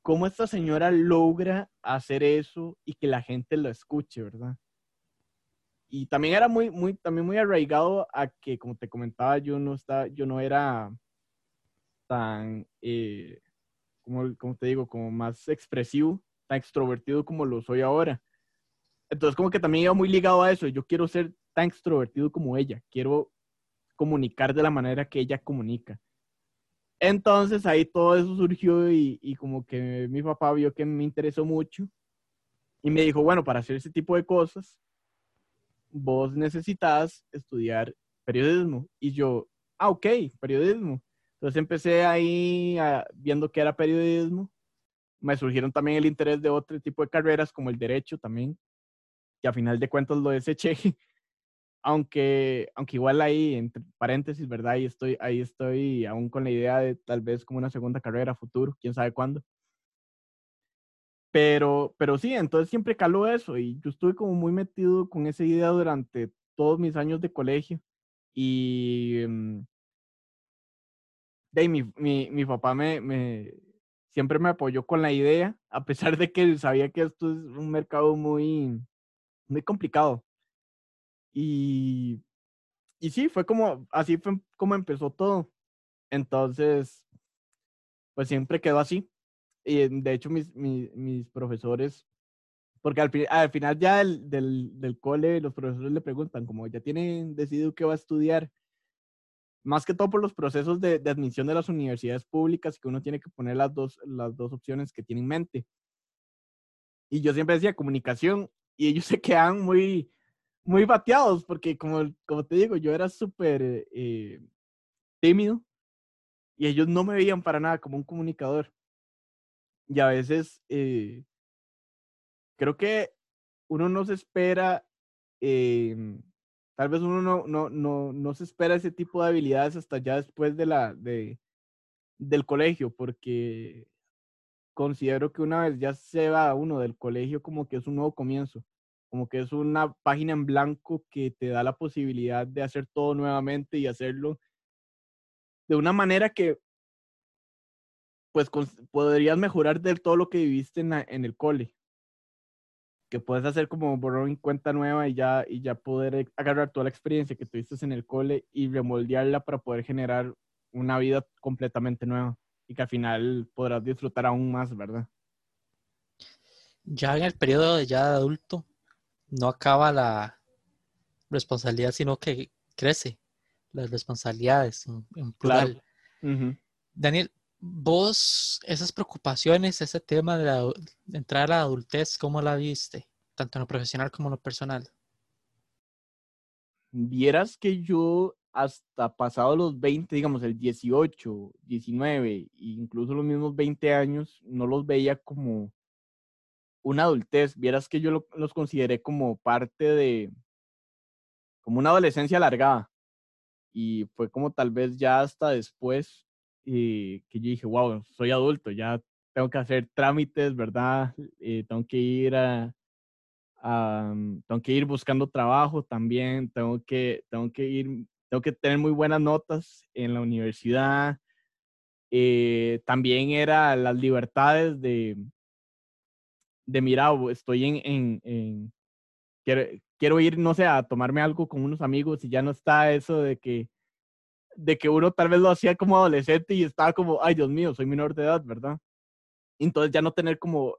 ¿cómo esta señora logra hacer eso y que la gente lo escuche, ¿verdad? Y también era muy, muy, también muy arraigado a que, como te comentaba, yo no, estaba, yo no era tan, eh, como, te digo, como más expresivo, tan extrovertido como lo soy ahora. Entonces como que también iba muy ligado a eso, yo quiero ser tan extrovertido como ella, quiero comunicar de la manera que ella comunica. Entonces ahí todo eso surgió y, y, como que mi papá vio que me interesó mucho y me dijo, bueno, para hacer ese tipo de cosas, vos necesitas estudiar periodismo. Y yo, ah, ok, periodismo. Entonces empecé ahí viendo que era periodismo. Me surgieron también el interés de otro tipo de carreras, como el derecho también, que a final de cuentas lo deseché. aunque, aunque igual ahí, entre paréntesis, ¿verdad? Ahí estoy, ahí estoy aún con la idea de tal vez como una segunda carrera futuro, quién sabe cuándo. Pero, pero sí, entonces siempre caló eso y yo estuve como muy metido con esa idea durante todos mis años de colegio. Y, mm, de mi, mi, mi papá me, me, siempre me apoyó con la idea, a pesar de que sabía que esto es un mercado muy, muy complicado. Y, y sí, fue como, así fue como empezó todo. Entonces, pues siempre quedó así. Y de hecho mis, mis, profesores, porque al, al final ya del, del, del, cole los profesores le preguntan, como ya tienen decidido qué va a estudiar, más que todo por los procesos de, admisión de las universidades públicas, que uno tiene que poner las dos, las dos opciones que tiene en mente. Y yo siempre decía comunicación, y ellos se quedan muy, muy bateados, porque como, como te digo, yo era súper eh, tímido, y ellos no me veían para nada como un comunicador. Y a veces eh, creo que uno no se espera eh, tal vez uno no, no, no, no se espera ese tipo de habilidades hasta ya después de la, de, del colegio, porque considero que una vez ya se va uno del colegio como que es un nuevo comienzo, como que es una página en blanco que te da la posibilidad de hacer todo nuevamente y hacerlo de una manera que pues podrías mejorar de todo lo que viviste en, el cole. Que puedes hacer como borrón en cuenta nueva y ya, y ya poder agarrar toda la experiencia que tuviste en el cole y remoldearla para poder generar una vida completamente nueva y que al final podrás disfrutar aún más, ¿verdad?
Ya en el periodo de ya de adulto, no acaba la responsabilidad, sino que crece las responsabilidades en, plural. Daniel, vos, esas preocupaciones, ese tema de, entrar a la adultez, ¿cómo la viste? Tanto en lo profesional como en lo personal.
Vieras que yo hasta pasado los 20, digamos el 18, 19, incluso los mismos 20 años, no los veía como una adultez. Vieras que yo los consideré como parte de, como una adolescencia alargada. Y fue como tal vez ya hasta después eh, que yo dije, wow, soy adulto, ya tengo que hacer trámites, ¿verdad? Eh, tengo que ir a, tengo que ir buscando trabajo también, tengo que, tengo que ir tengo que tener muy buenas notas en la universidad. Eh, también era las libertades de, de mira, estoy en, en, quiero, ir, no sé, a tomarme algo con unos amigos y ya no está eso de que, de que uno tal vez lo hacía como adolescente y estaba como, ay Dios mío, soy menor de edad, ¿verdad? Entonces ya no tener como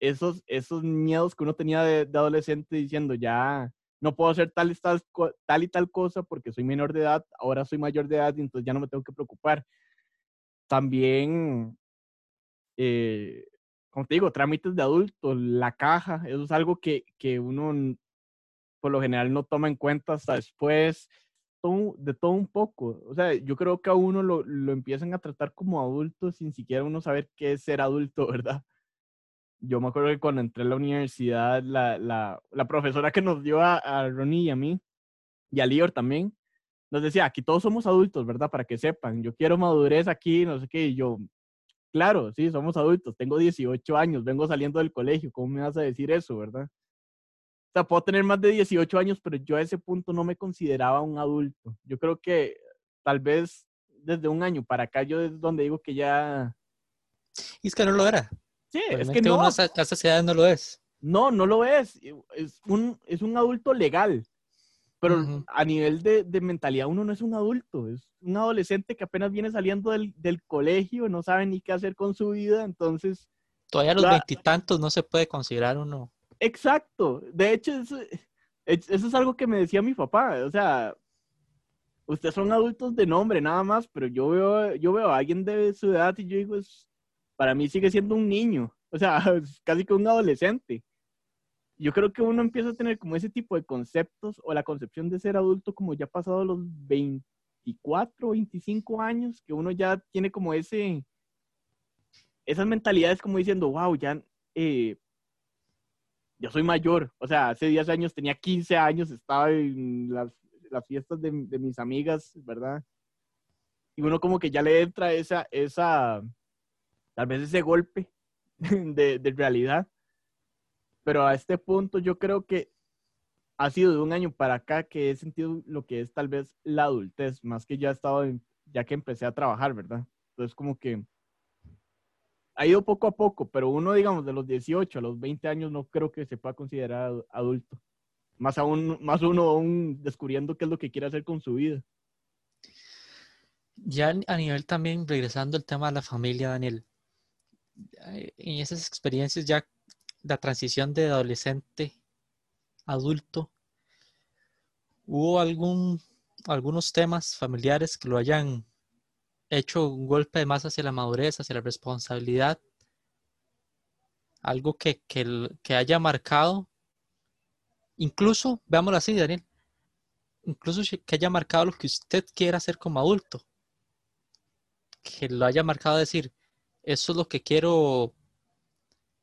esos, esos miedos que uno tenía de, de adolescente diciendo, ya, no puedo hacer tal y tal, cosa porque soy menor de edad, ahora soy mayor de edad y entonces ya no me tengo que preocupar. También, eh, como te digo, trámites de adultos, la caja, eso es algo que, que uno por lo general no toma en cuenta hasta después, de todo un poco. O sea, yo creo que a uno lo, lo empiezan a tratar como adulto sin siquiera uno saber qué es ser adulto, ¿verdad? Yo me acuerdo que cuando entré a la universidad, la, la, la profesora que nos dio a, a, Ronnie y a mí, y a Lior también, nos decía, aquí todos somos adultos, ¿verdad? Para que sepan, yo quiero madurez aquí, no sé qué, y yo, claro, sí, somos adultos, tengo 18 años, vengo saliendo del colegio, ¿cómo me vas a decir eso, verdad? O sea, puedo tener más de 18 años, pero yo a ese punto no me consideraba un adulto. Yo creo que tal vez desde un año para acá yo es donde digo que ya...
Y es que no lo era.
Sí, es que no.
A esa edad no lo es.
No, no lo es. Es un, es un adulto legal. Pero a nivel de, de, mentalidad, uno no es un adulto. Es un adolescente que apenas viene saliendo del, del colegio, no sabe ni qué hacer con su vida. Entonces.
Todavía a los veintitantos no se puede considerar uno.
Exacto. De hecho, eso, eso es algo que me decía mi papá. O sea, ustedes son adultos de nombre nada más, pero yo veo, yo veo a alguien de su edad y yo digo, es, para mí sigue siendo un niño, o sea, casi que un adolescente. Yo creo que uno empieza a tener como ese tipo de conceptos o la concepción de ser adulto como ya pasado los 24, 25 años, que uno ya tiene como ese, esas mentalidades como diciendo, wow, ya, eh, soy mayor. O sea, hace 10 años tenía 15 años, estaba en las, las fiestas de, de, mis amigas, ¿verdad? Y uno como que ya le entra esa, esa, tal vez ese golpe de, de realidad. Pero a este punto yo creo que ha sido de un año para acá que he sentido lo que es tal vez la adultez, más que ya he estado, ya que empecé a trabajar, ¿verdad? Entonces como que ha ido poco a poco, pero uno, digamos, de los 18 a los 20 años no creo que se pueda considerar adulto. Más aún, más uno aún descubriendo qué es lo que quiere hacer con su vida.
Ya a nivel también, regresando al tema de la familia, Daniel, en esas experiencias ya la transición de adolescente adulto, ¿hubo algún, algunos temas familiares que lo hayan hecho un golpe más hacia la madurez, hacia la responsabilidad? Algo que, que haya marcado, incluso, veámoslo así, Daniel, incluso que haya marcado lo que usted quiera hacer como adulto, que lo haya marcado decir, eso es lo que quiero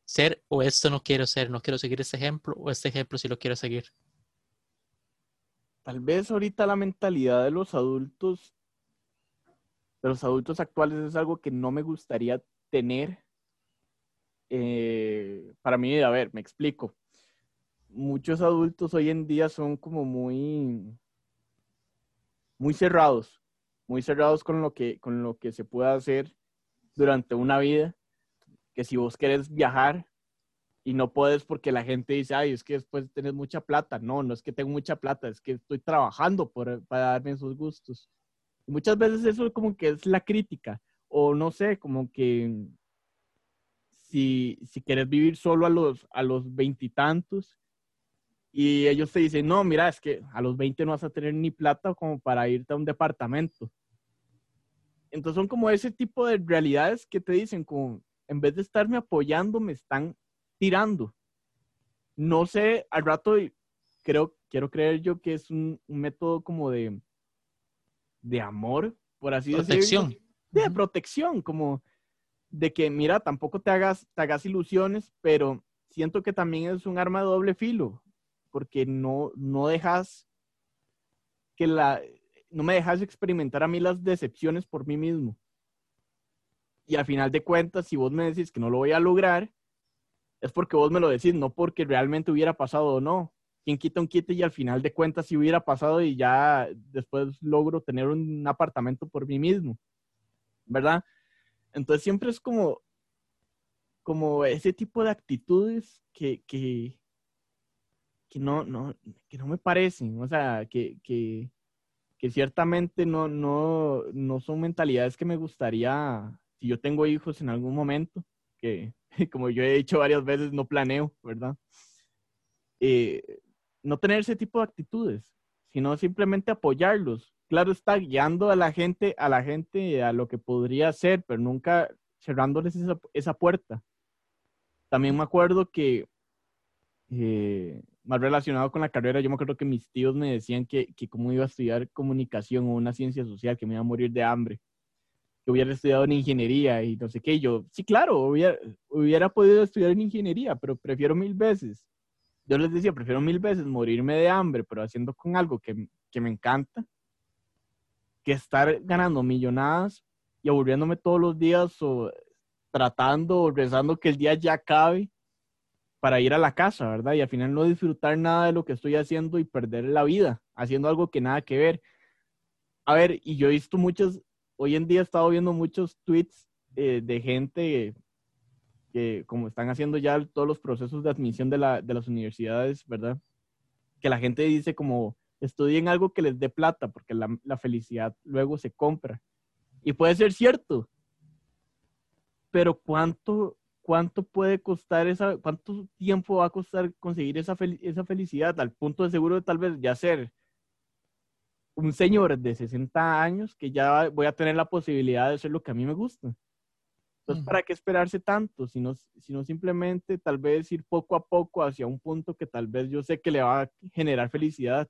ser o esto no quiero ser, no quiero seguir este ejemplo o este ejemplo sí lo quiero seguir.
Tal vez ahorita la mentalidad de los adultos, de los adultos actuales es algo que no me gustaría tener, eh, para mí, a ver, me explico. Muchos adultos hoy en día son como muy, muy cerrados, muy cerrados con lo que, con lo que se puede hacer durante una vida. Que si vos querés viajar y no puedes porque la gente dice, ay, es que después tenés mucha plata. No, no es que tengo mucha plata, es que estoy trabajando por, para darme esos gustos. muchas veces eso como que es la crítica, o no sé, como que si, si quieres vivir solo a los a los veintitantos y, ellos te dicen, no, mira, es que a los 20 no vas a tener ni plata como para irte a un departamento. Entonces son como ese tipo de realidades que te dicen, como, en vez de estarme apoyando, me están tirando. No sé, al rato creo, quiero creer yo que es un, método como de, de amor, por así
protección.
decirlo. De protección, como de que, mira, tampoco te hagas, te hagas ilusiones, pero siento que también es un arma de doble filo, porque no, no dejas que la, no me dejas experimentar a mí las decepciones por mí mismo. Y al final de cuentas, si vos me decís que no lo voy a lograr, es porque vos me lo decís, no porque realmente hubiera pasado o no. Quien quita un quite y al final de cuentas si hubiera pasado y ya después logro tener un apartamento por mí mismo, ¿verdad? Entonces siempre es como, como ese tipo de actitudes que, que, que no, no, que no me parecen, o sea, que, que, que ciertamente no, no, no son mentalidades que me gustaría, si yo tengo hijos en algún momento, que como yo he dicho varias veces, no planeo, ¿verdad? Eh, no tener ese tipo de actitudes, sino simplemente apoyarlos, claro está guiando a la gente, a la gente a lo que podría ser, pero nunca cerrándoles esa, puerta. También me acuerdo que, eh, más relacionado con la carrera, yo me acuerdo que mis tíos me decían que, que cómo iba a estudiar comunicación o una ciencia social, que me iba a morir de hambre, que hubiera estudiado en ingeniería y no sé qué. yo, sí, claro, hubiera, hubiera podido estudiar en ingeniería, pero prefiero mil veces. Yo les decía, prefiero mil veces morirme de hambre, pero haciendo con algo que, que me encanta, que estar ganando millonadas y aburriéndome todos los días o tratando o rezando que el día ya acabe para ir a la casa, ¿verdad? Y al final no disfrutar nada de lo que estoy haciendo y perder la vida haciendo algo que nada que ver. A ver, y yo he visto muchos, hoy en día he estado viendo muchos tweets eh, de gente que como están haciendo ya todos los procesos de admisión de, la, de las universidades, ¿verdad? Que la gente dice como, estudien algo que les dé plata, porque la, felicidad luego se compra. Y puede ser cierto, pero ¿cuánto, cuánto puede costar esa, cuánto tiempo va a costar conseguir esa, esa felicidad al punto de seguro de tal vez ya ser un señor de 60 años que ya voy a tener la posibilidad de hacer lo que a mí me gusta? Entonces, ¿para qué esperarse tanto? Sino, sino simplemente tal vez ir poco a poco hacia un punto que tal vez yo sé que le va a generar felicidad.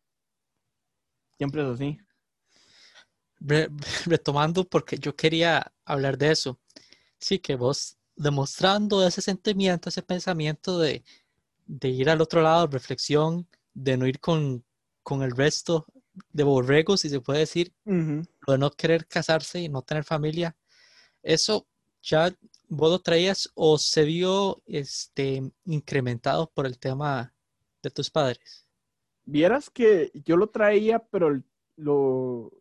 Siempre es así.
retomando, porque yo quería hablar de eso. Sí, que vos demostrando ese sentimiento, ese pensamiento de, ir al otro lado, reflexión, de no ir con, el resto de borregos, si se puede decir, de no querer casarse y no tener familia. Eso ya vos lo traías o se vio este, incrementado por el tema de tus padres.
Vieras que yo lo traía, pero lo,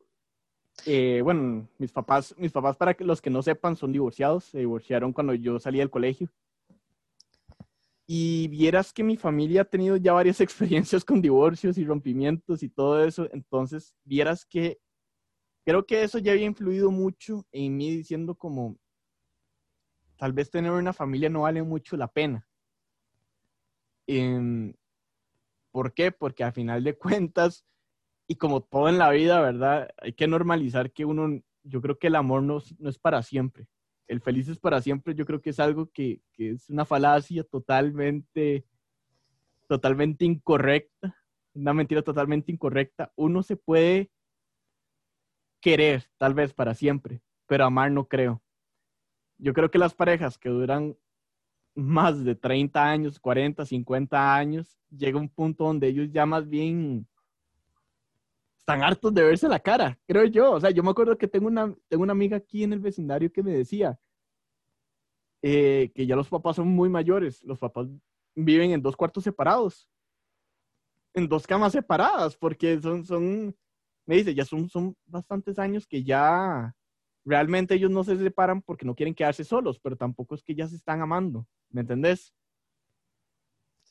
eh, bueno, mis papás, mis papás, para los que no sepan, son divorciados. Se divorciaron cuando yo salí del colegio. Y vieras que mi familia ha tenido ya varias experiencias con divorcios y rompimientos y todo eso. Entonces, vieras que creo que eso ya había influido mucho en mí diciendo como, tal vez tener una familia no vale mucho la pena. Em, ¿Por qué? Porque al final de cuentas, y como todo en la vida, ¿verdad? Hay que normalizar que uno, yo creo que el amor no, no es para siempre. El feliz es para siempre, yo creo que es algo que, que es una falacia totalmente, totalmente incorrecta, una mentira totalmente incorrecta. Uno se puede querer, tal vez para siempre, pero amar no creo. Yo creo que las parejas que duran más de 30 años, 40, 50 años, llega un punto donde ellos ya más bien están hartos de verse la cara, creo yo. O sea, yo me acuerdo que tengo una, tengo una amiga aquí en el vecindario que me decía, eh, que ya los papás son muy mayores. Los papás viven en dos cuartos separados, en dos camas separadas, porque son, son me dice, ya son, son bastantes años que ya realmente ellos no se separan porque no quieren quedarse solos, pero tampoco es que ya se están amando, ¿me entendés?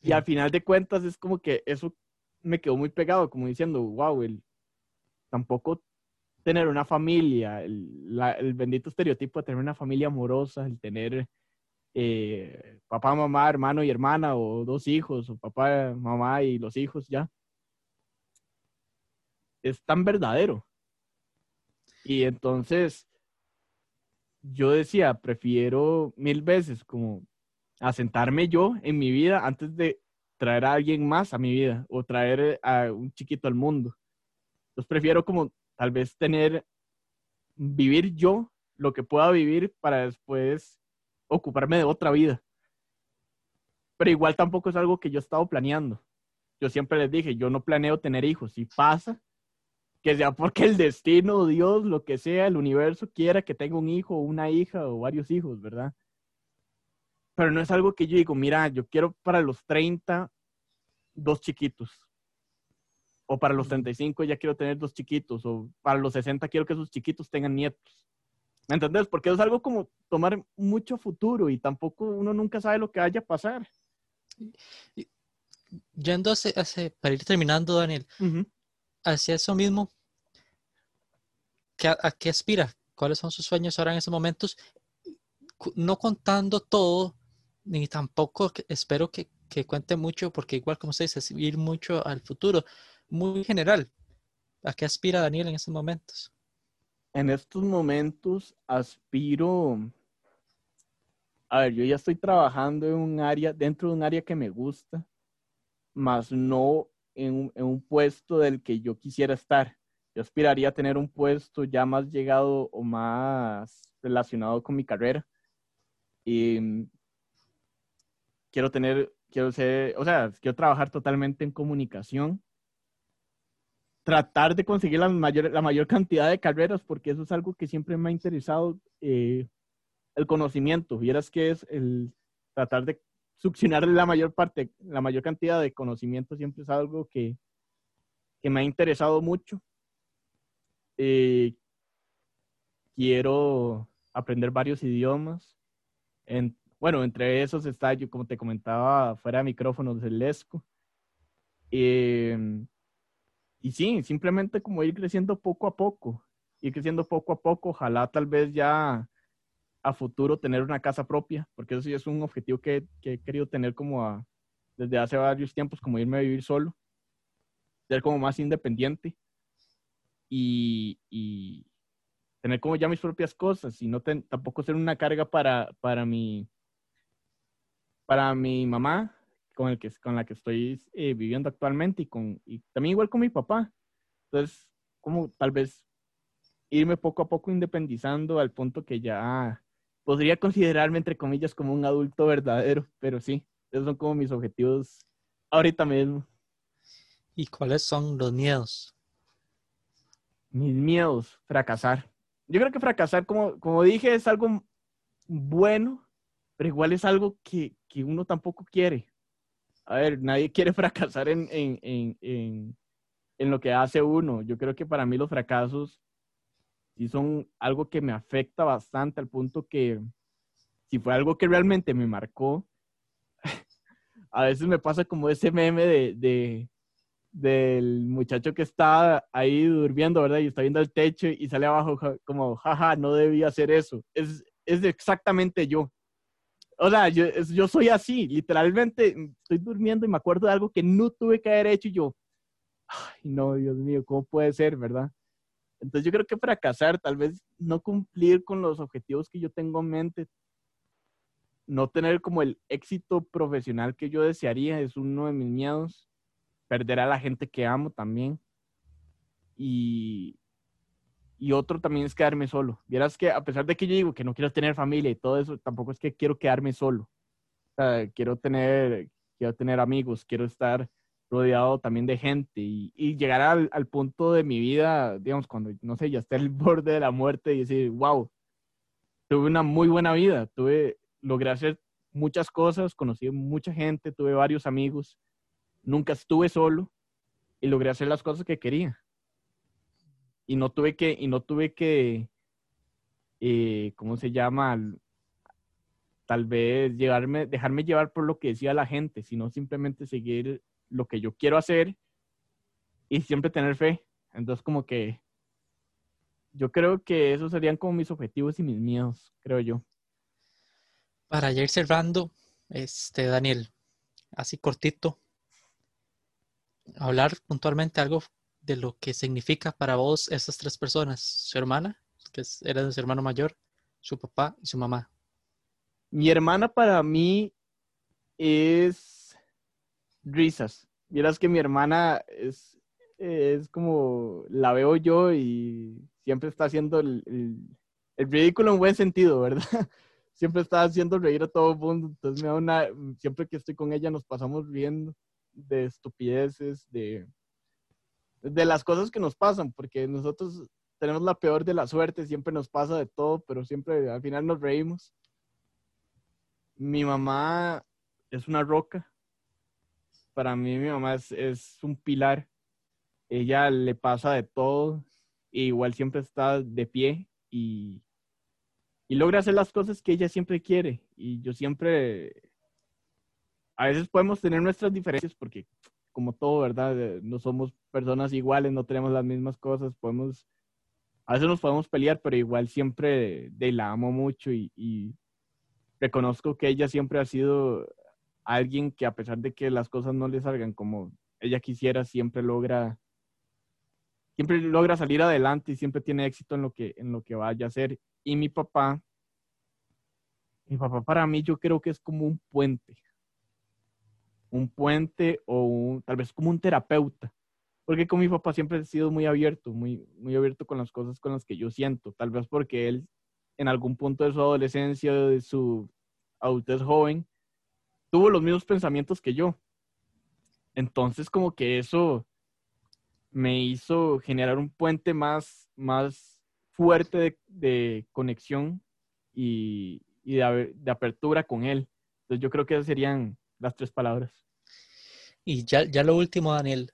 Y al final de cuentas es como que eso me quedó muy pegado, como diciendo, wow, el, tampoco tener una familia, el, el, bendito estereotipo de tener una familia amorosa, el tener eh, papá, mamá, hermano y hermana, o dos hijos, o papá, mamá y los hijos ya, es tan verdadero. Y entonces yo decía, prefiero mil veces como asentarme yo en mi vida antes de traer a alguien más a mi vida o traer a un chiquito al mundo. Entonces prefiero como tal vez tener, vivir yo lo que pueda vivir para después ocuparme de otra vida. Pero igual tampoco es algo que yo he estado planeando. Yo siempre les dije, yo no planeo tener hijos. Si pasa, que sea porque el destino, Dios, lo que sea, el universo quiera que tenga un hijo una hija o varios hijos, ¿verdad? Pero no es algo que yo digo, mira, yo quiero para los 30 dos chiquitos. O para los 35 ya quiero tener dos chiquitos. O para los 60 quiero que esos chiquitos tengan nietos. ¿Me entendés? Porque es algo como tomar mucho futuro y tampoco uno nunca sabe lo que vaya a pasar.
Yendo hace, para ir terminando, Daniel, hacia eso mismo, ¿a, qué aspira? ¿Cuáles son sus sueños ahora en esos momentos? No contando todo, ni tampoco espero que, que cuente mucho, porque igual como se dice, ir mucho al futuro, muy general. ¿A qué aspira Daniel en esos momentos?
En estos momentos aspiro, a ver, yo ya estoy trabajando en un área, dentro de un área que me gusta, más no en un, puesto del que yo quisiera estar. Yo aspiraría a tener un puesto ya más llegado o más relacionado con mi carrera. Y quiero tener, quiero ser, o sea, quiero trabajar totalmente en comunicación. Tratar de conseguir la mayor, la mayor cantidad de carreras, porque eso es algo que siempre me ha interesado, eh, el conocimiento. Vieras que es el tratar de succionar la mayor parte, la mayor cantidad de conocimiento siempre es algo que, que me ha interesado mucho. Eh, quiero aprender varios idiomas. En, bueno, entre esos está, como te comentaba, fuera de micrófonos, el lesco. Eh, y sí, simplemente como ir creciendo poco a poco, ir creciendo poco a poco, ojalá tal vez ya a futuro tener una casa propia, porque eso sí es un objetivo que, he querido tener como desde hace varios tiempos, como irme a vivir solo, ser como más independiente y, tener como ya mis propias cosas y no tampoco ser una carga para, para, mi, para mi mamá, con, el que, con la que estoy eh, viviendo actualmente y, con, y también igual con mi papá. Entonces, como tal vez irme poco a poco independizando al punto que ya podría considerarme, entre comillas, como un adulto verdadero, pero sí, esos son como mis objetivos ahorita mismo.
¿Y cuáles son los miedos?
Mis miedos, fracasar. Yo creo que fracasar, como, como dije, es algo bueno, pero igual es algo que, que uno tampoco quiere. A ver, nadie quiere fracasar en, en, en, en, lo que hace uno. Yo creo que para mí los fracasos sí son algo que me afecta bastante al punto que si fue algo que realmente me marcó, a veces me pasa como ese meme de, de, del muchacho que está ahí durmiendo, ¿verdad? Y está viendo el techo y sale abajo como, jaja, no debía hacer eso. Es, es exactamente yo. O sea, yo, yo soy así, literalmente estoy durmiendo y me acuerdo de algo que no tuve que haber hecho y yo, ay, no, Dios mío, ¿cómo puede ser, verdad? Entonces yo creo que fracasar, tal vez no cumplir con los objetivos que yo tengo en mente, no tener como el éxito profesional que yo desearía es uno de mis miedos. Perder a la gente que amo también. Y, y otro también es quedarme solo. Vieras que a pesar de que yo digo que no quiero tener familia y todo eso, tampoco es que quiero quedarme solo. O sea, quiero tener, quiero tener amigos, quiero estar rodeado también de gente y, llegar al, al, punto de mi vida, digamos, cuando, no sé, ya esté al borde de la muerte y decir, wow, tuve una muy buena vida, tuve logré hacer muchas cosas, conocí mucha gente, tuve varios amigos, nunca estuve solo y logré hacer las cosas que quería. Y no tuve que, y no tuve que, eh, ¿cómo se llama? Tal vez llevarme, dejarme llevar por lo que decía la gente, sino simplemente seguir lo que yo quiero hacer y siempre tener fe. Entonces, como que yo creo que esos serían como mis objetivos y mis miedos, creo yo.
Para ir cerrando, este, Daniel, así cortito, hablar puntualmente algo de lo que significa para vos esas tres personas, su hermana, que era su hermano mayor, su papá y su mamá.
Mi hermana para mí es risas. Vieras que mi hermana es, es como la veo yo y siempre está haciendo el, el, ridículo en buen sentido, ¿verdad? siempre está haciendo reír a todo el mundo. Entonces me da una, siempre que estoy con ella nos pasamos riendo de estupideces, de, de las cosas que nos pasan, porque nosotros tenemos la peor de la suerte, siempre nos pasa de todo, pero siempre al final nos reímos. Mi mamá es una roca. Para mí mi mamá es, un pilar. Ella le pasa de todo, e igual siempre está de pie y, y logra hacer las cosas que ella siempre quiere. Y yo siempre, a veces podemos tener nuestras diferencias porque como todo, ¿verdad? Eh, no somos personas iguales, no tenemos las mismas cosas, podemos, a veces nos podemos pelear, pero igual siempre de, la amo mucho y, y, reconozco que ella siempre ha sido alguien que a pesar de que las cosas no le salgan como ella quisiera, siempre logra, siempre logra salir adelante y siempre tiene éxito en lo que, en lo que vaya a hacer. Y mi papá, mi papá para mí yo creo que es como un puente un puente o un, tal vez como un terapeuta. Porque con mi papá siempre he sido muy abierto, muy, muy abierto con las cosas con las que yo siento. Tal vez porque él en algún punto de su adolescencia, de su adultez joven, tuvo los mismos pensamientos que yo. Entonces como que eso me hizo generar un puente más, más fuerte de, conexión y, de, de, apertura con él. Entonces yo creo que esas serían las tres palabras.
Y ya, ya lo último, Daniel,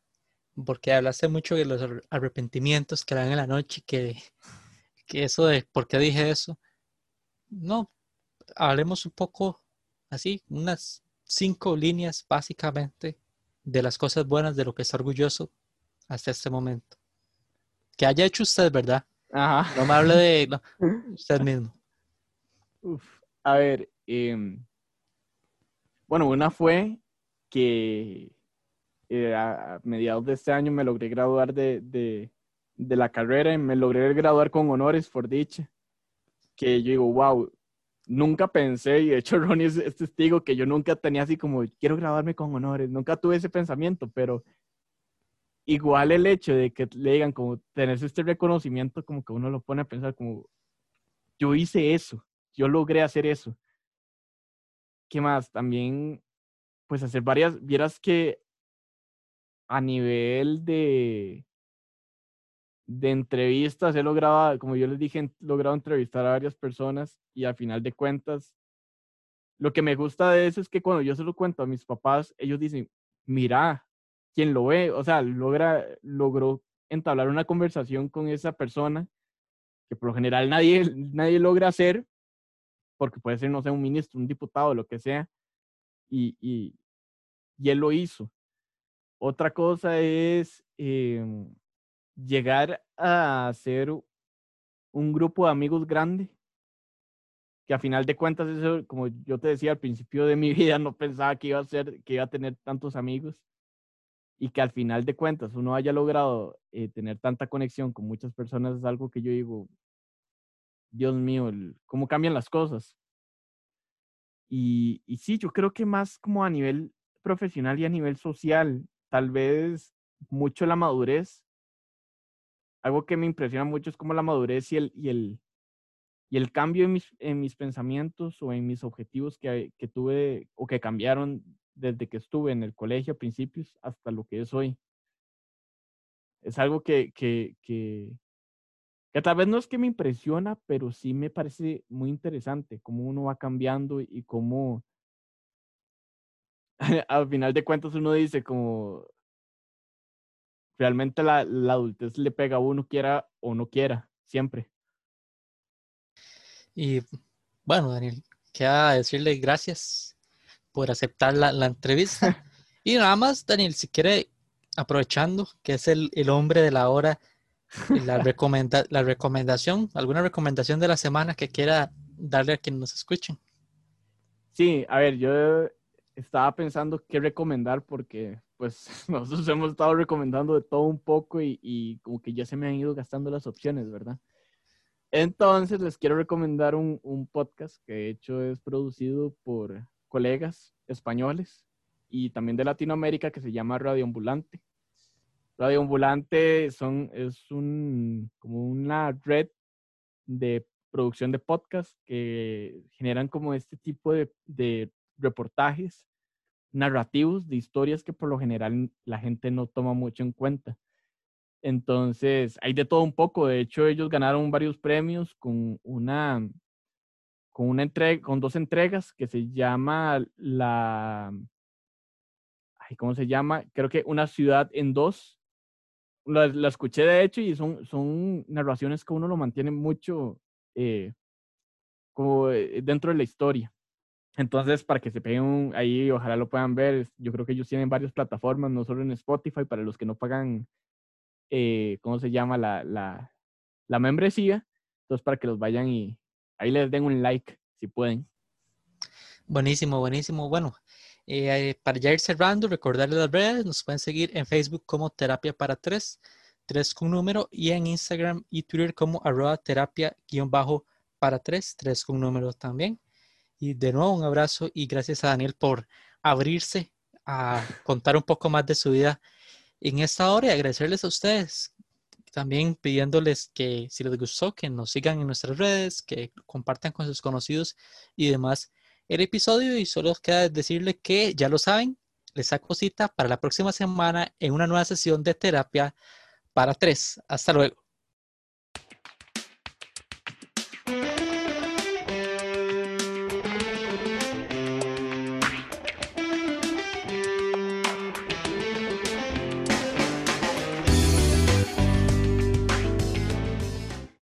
porque hablaste mucho de los arrepentimientos que dan en la noche, que, que eso de por qué dije eso. No, hablemos un poco así, unas cinco líneas básicamente de las cosas buenas de lo que está orgulloso hasta este momento. Que haya hecho usted, ¿verdad? Ajá. No me hable de usted mismo.
Uf, a ver, em, bueno, una fue que eh, a, mediados de este año me logré graduar de, de, de, la carrera y me logré graduar con honores, por dicha. Que yo digo, wow, nunca pensé, y de hecho Ronnie es, testigo, que yo nunca tenía así como, quiero graduarme con honores, nunca tuve ese pensamiento, pero igual el hecho de que le digan como, tenés este reconocimiento, como que uno lo pone a pensar como, yo hice eso, yo logré hacer eso. ¿Qué más? También, pues hacer varias, vieras que a nivel de, de entrevistas, he logrado, como yo les dije, he logrado entrevistar a varias personas y al final de cuentas, lo que me gusta de eso es que cuando yo se lo cuento a mis papás, ellos dicen, mira, quien lo ve, o sea, logra, logró entablar una conversación con esa persona que por lo general nadie, nadie logra hacer, porque puede ser, no sé, un ministro, un diputado, lo que sea, y, y, y él lo hizo. Otra cosa es em, llegar a ser un grupo de amigos grande, que a final de cuentas, eso, como yo te decía al principio de mi vida, no pensaba que iba a ser, que iba a tener tantos amigos y que al final de cuentas uno haya logrado eh, tener tanta conexión con muchas personas es algo que yo digo, Dios mío, cómo cambian las cosas. Y, y sí, yo creo que más como a nivel profesional y a nivel social, tal vez mucho la madurez. Algo que me impresiona mucho es como la madurez y el, y el, y el cambio en mis, en mis pensamientos o en mis objetivos que, que tuve o que cambiaron desde que estuve en el colegio a principios hasta lo que es hoy. Es algo que, que, que, que tal vez no es que me impresiona, pero sí me parece muy interesante cómo uno va cambiando y cómo al final de cuentas uno dice como realmente la, la adultez le pega a uno quiera o no quiera, siempre.
Y bueno, Daniel, queda decirle gracias por aceptar la, la entrevista. y nada más, Daniel, si quiere, aprovechando que es el, el hombre de la hora, la, recomenda, la recomendación, alguna recomendación de la semana que quiera darle a quienes nos escuchen.
Sí, a ver, yo estaba pensando qué recomendar porque pues nosotros hemos estado recomendando de todo un poco y, y, como que ya se me han ido gastando las opciones, ¿verdad? Entonces les quiero recomendar un, un podcast que de hecho es producido por colegas españoles y también de Latinoamérica que se llama Radio Ambulante. Radio Ambulante son, es un, como una red de producción de podcast que generan como este tipo de, de reportajes narrativos de historias que por lo general la gente no toma mucho en cuenta. Entonces, hay de todo un poco. De hecho, ellos ganaron varios premios con una, con una entrega, con dos entregas que se llama la, ¿cómo se llama? Creo que Una ciudad en dos. La, la escuché de hecho y son, son narraciones que uno lo mantiene mucho eh, como eh, dentro de la historia. Entonces, para que se peguen ahí, ojalá lo puedan ver. Yo creo que ellos tienen varias plataformas, no solo en Spotify, para los que no pagan, eh, ¿cómo se llama? La, la, membresía. Entonces, para que los vayan y ahí les den un like, si pueden.
Buenísimo, buenísimo. Bueno, eh, para ya ir cerrando, recordarles las redes, nos pueden seguir en Facebook como Terapia para Tres, tres con número, y en Instagram y Twitter como arroba terapia guion bajo para tres, tres con número también. Y de nuevo un abrazo y gracias a Daniel por abrirse a contar un poco más de su vida en esta hora y agradecerles a ustedes. También pidiéndoles que si les gustó, que nos sigan en nuestras redes, que compartan con sus conocidos y demás el episodio. Y solo queda decirle que ya lo saben, les saco cita para la próxima semana en una nueva sesión de terapia para tres. Hasta luego.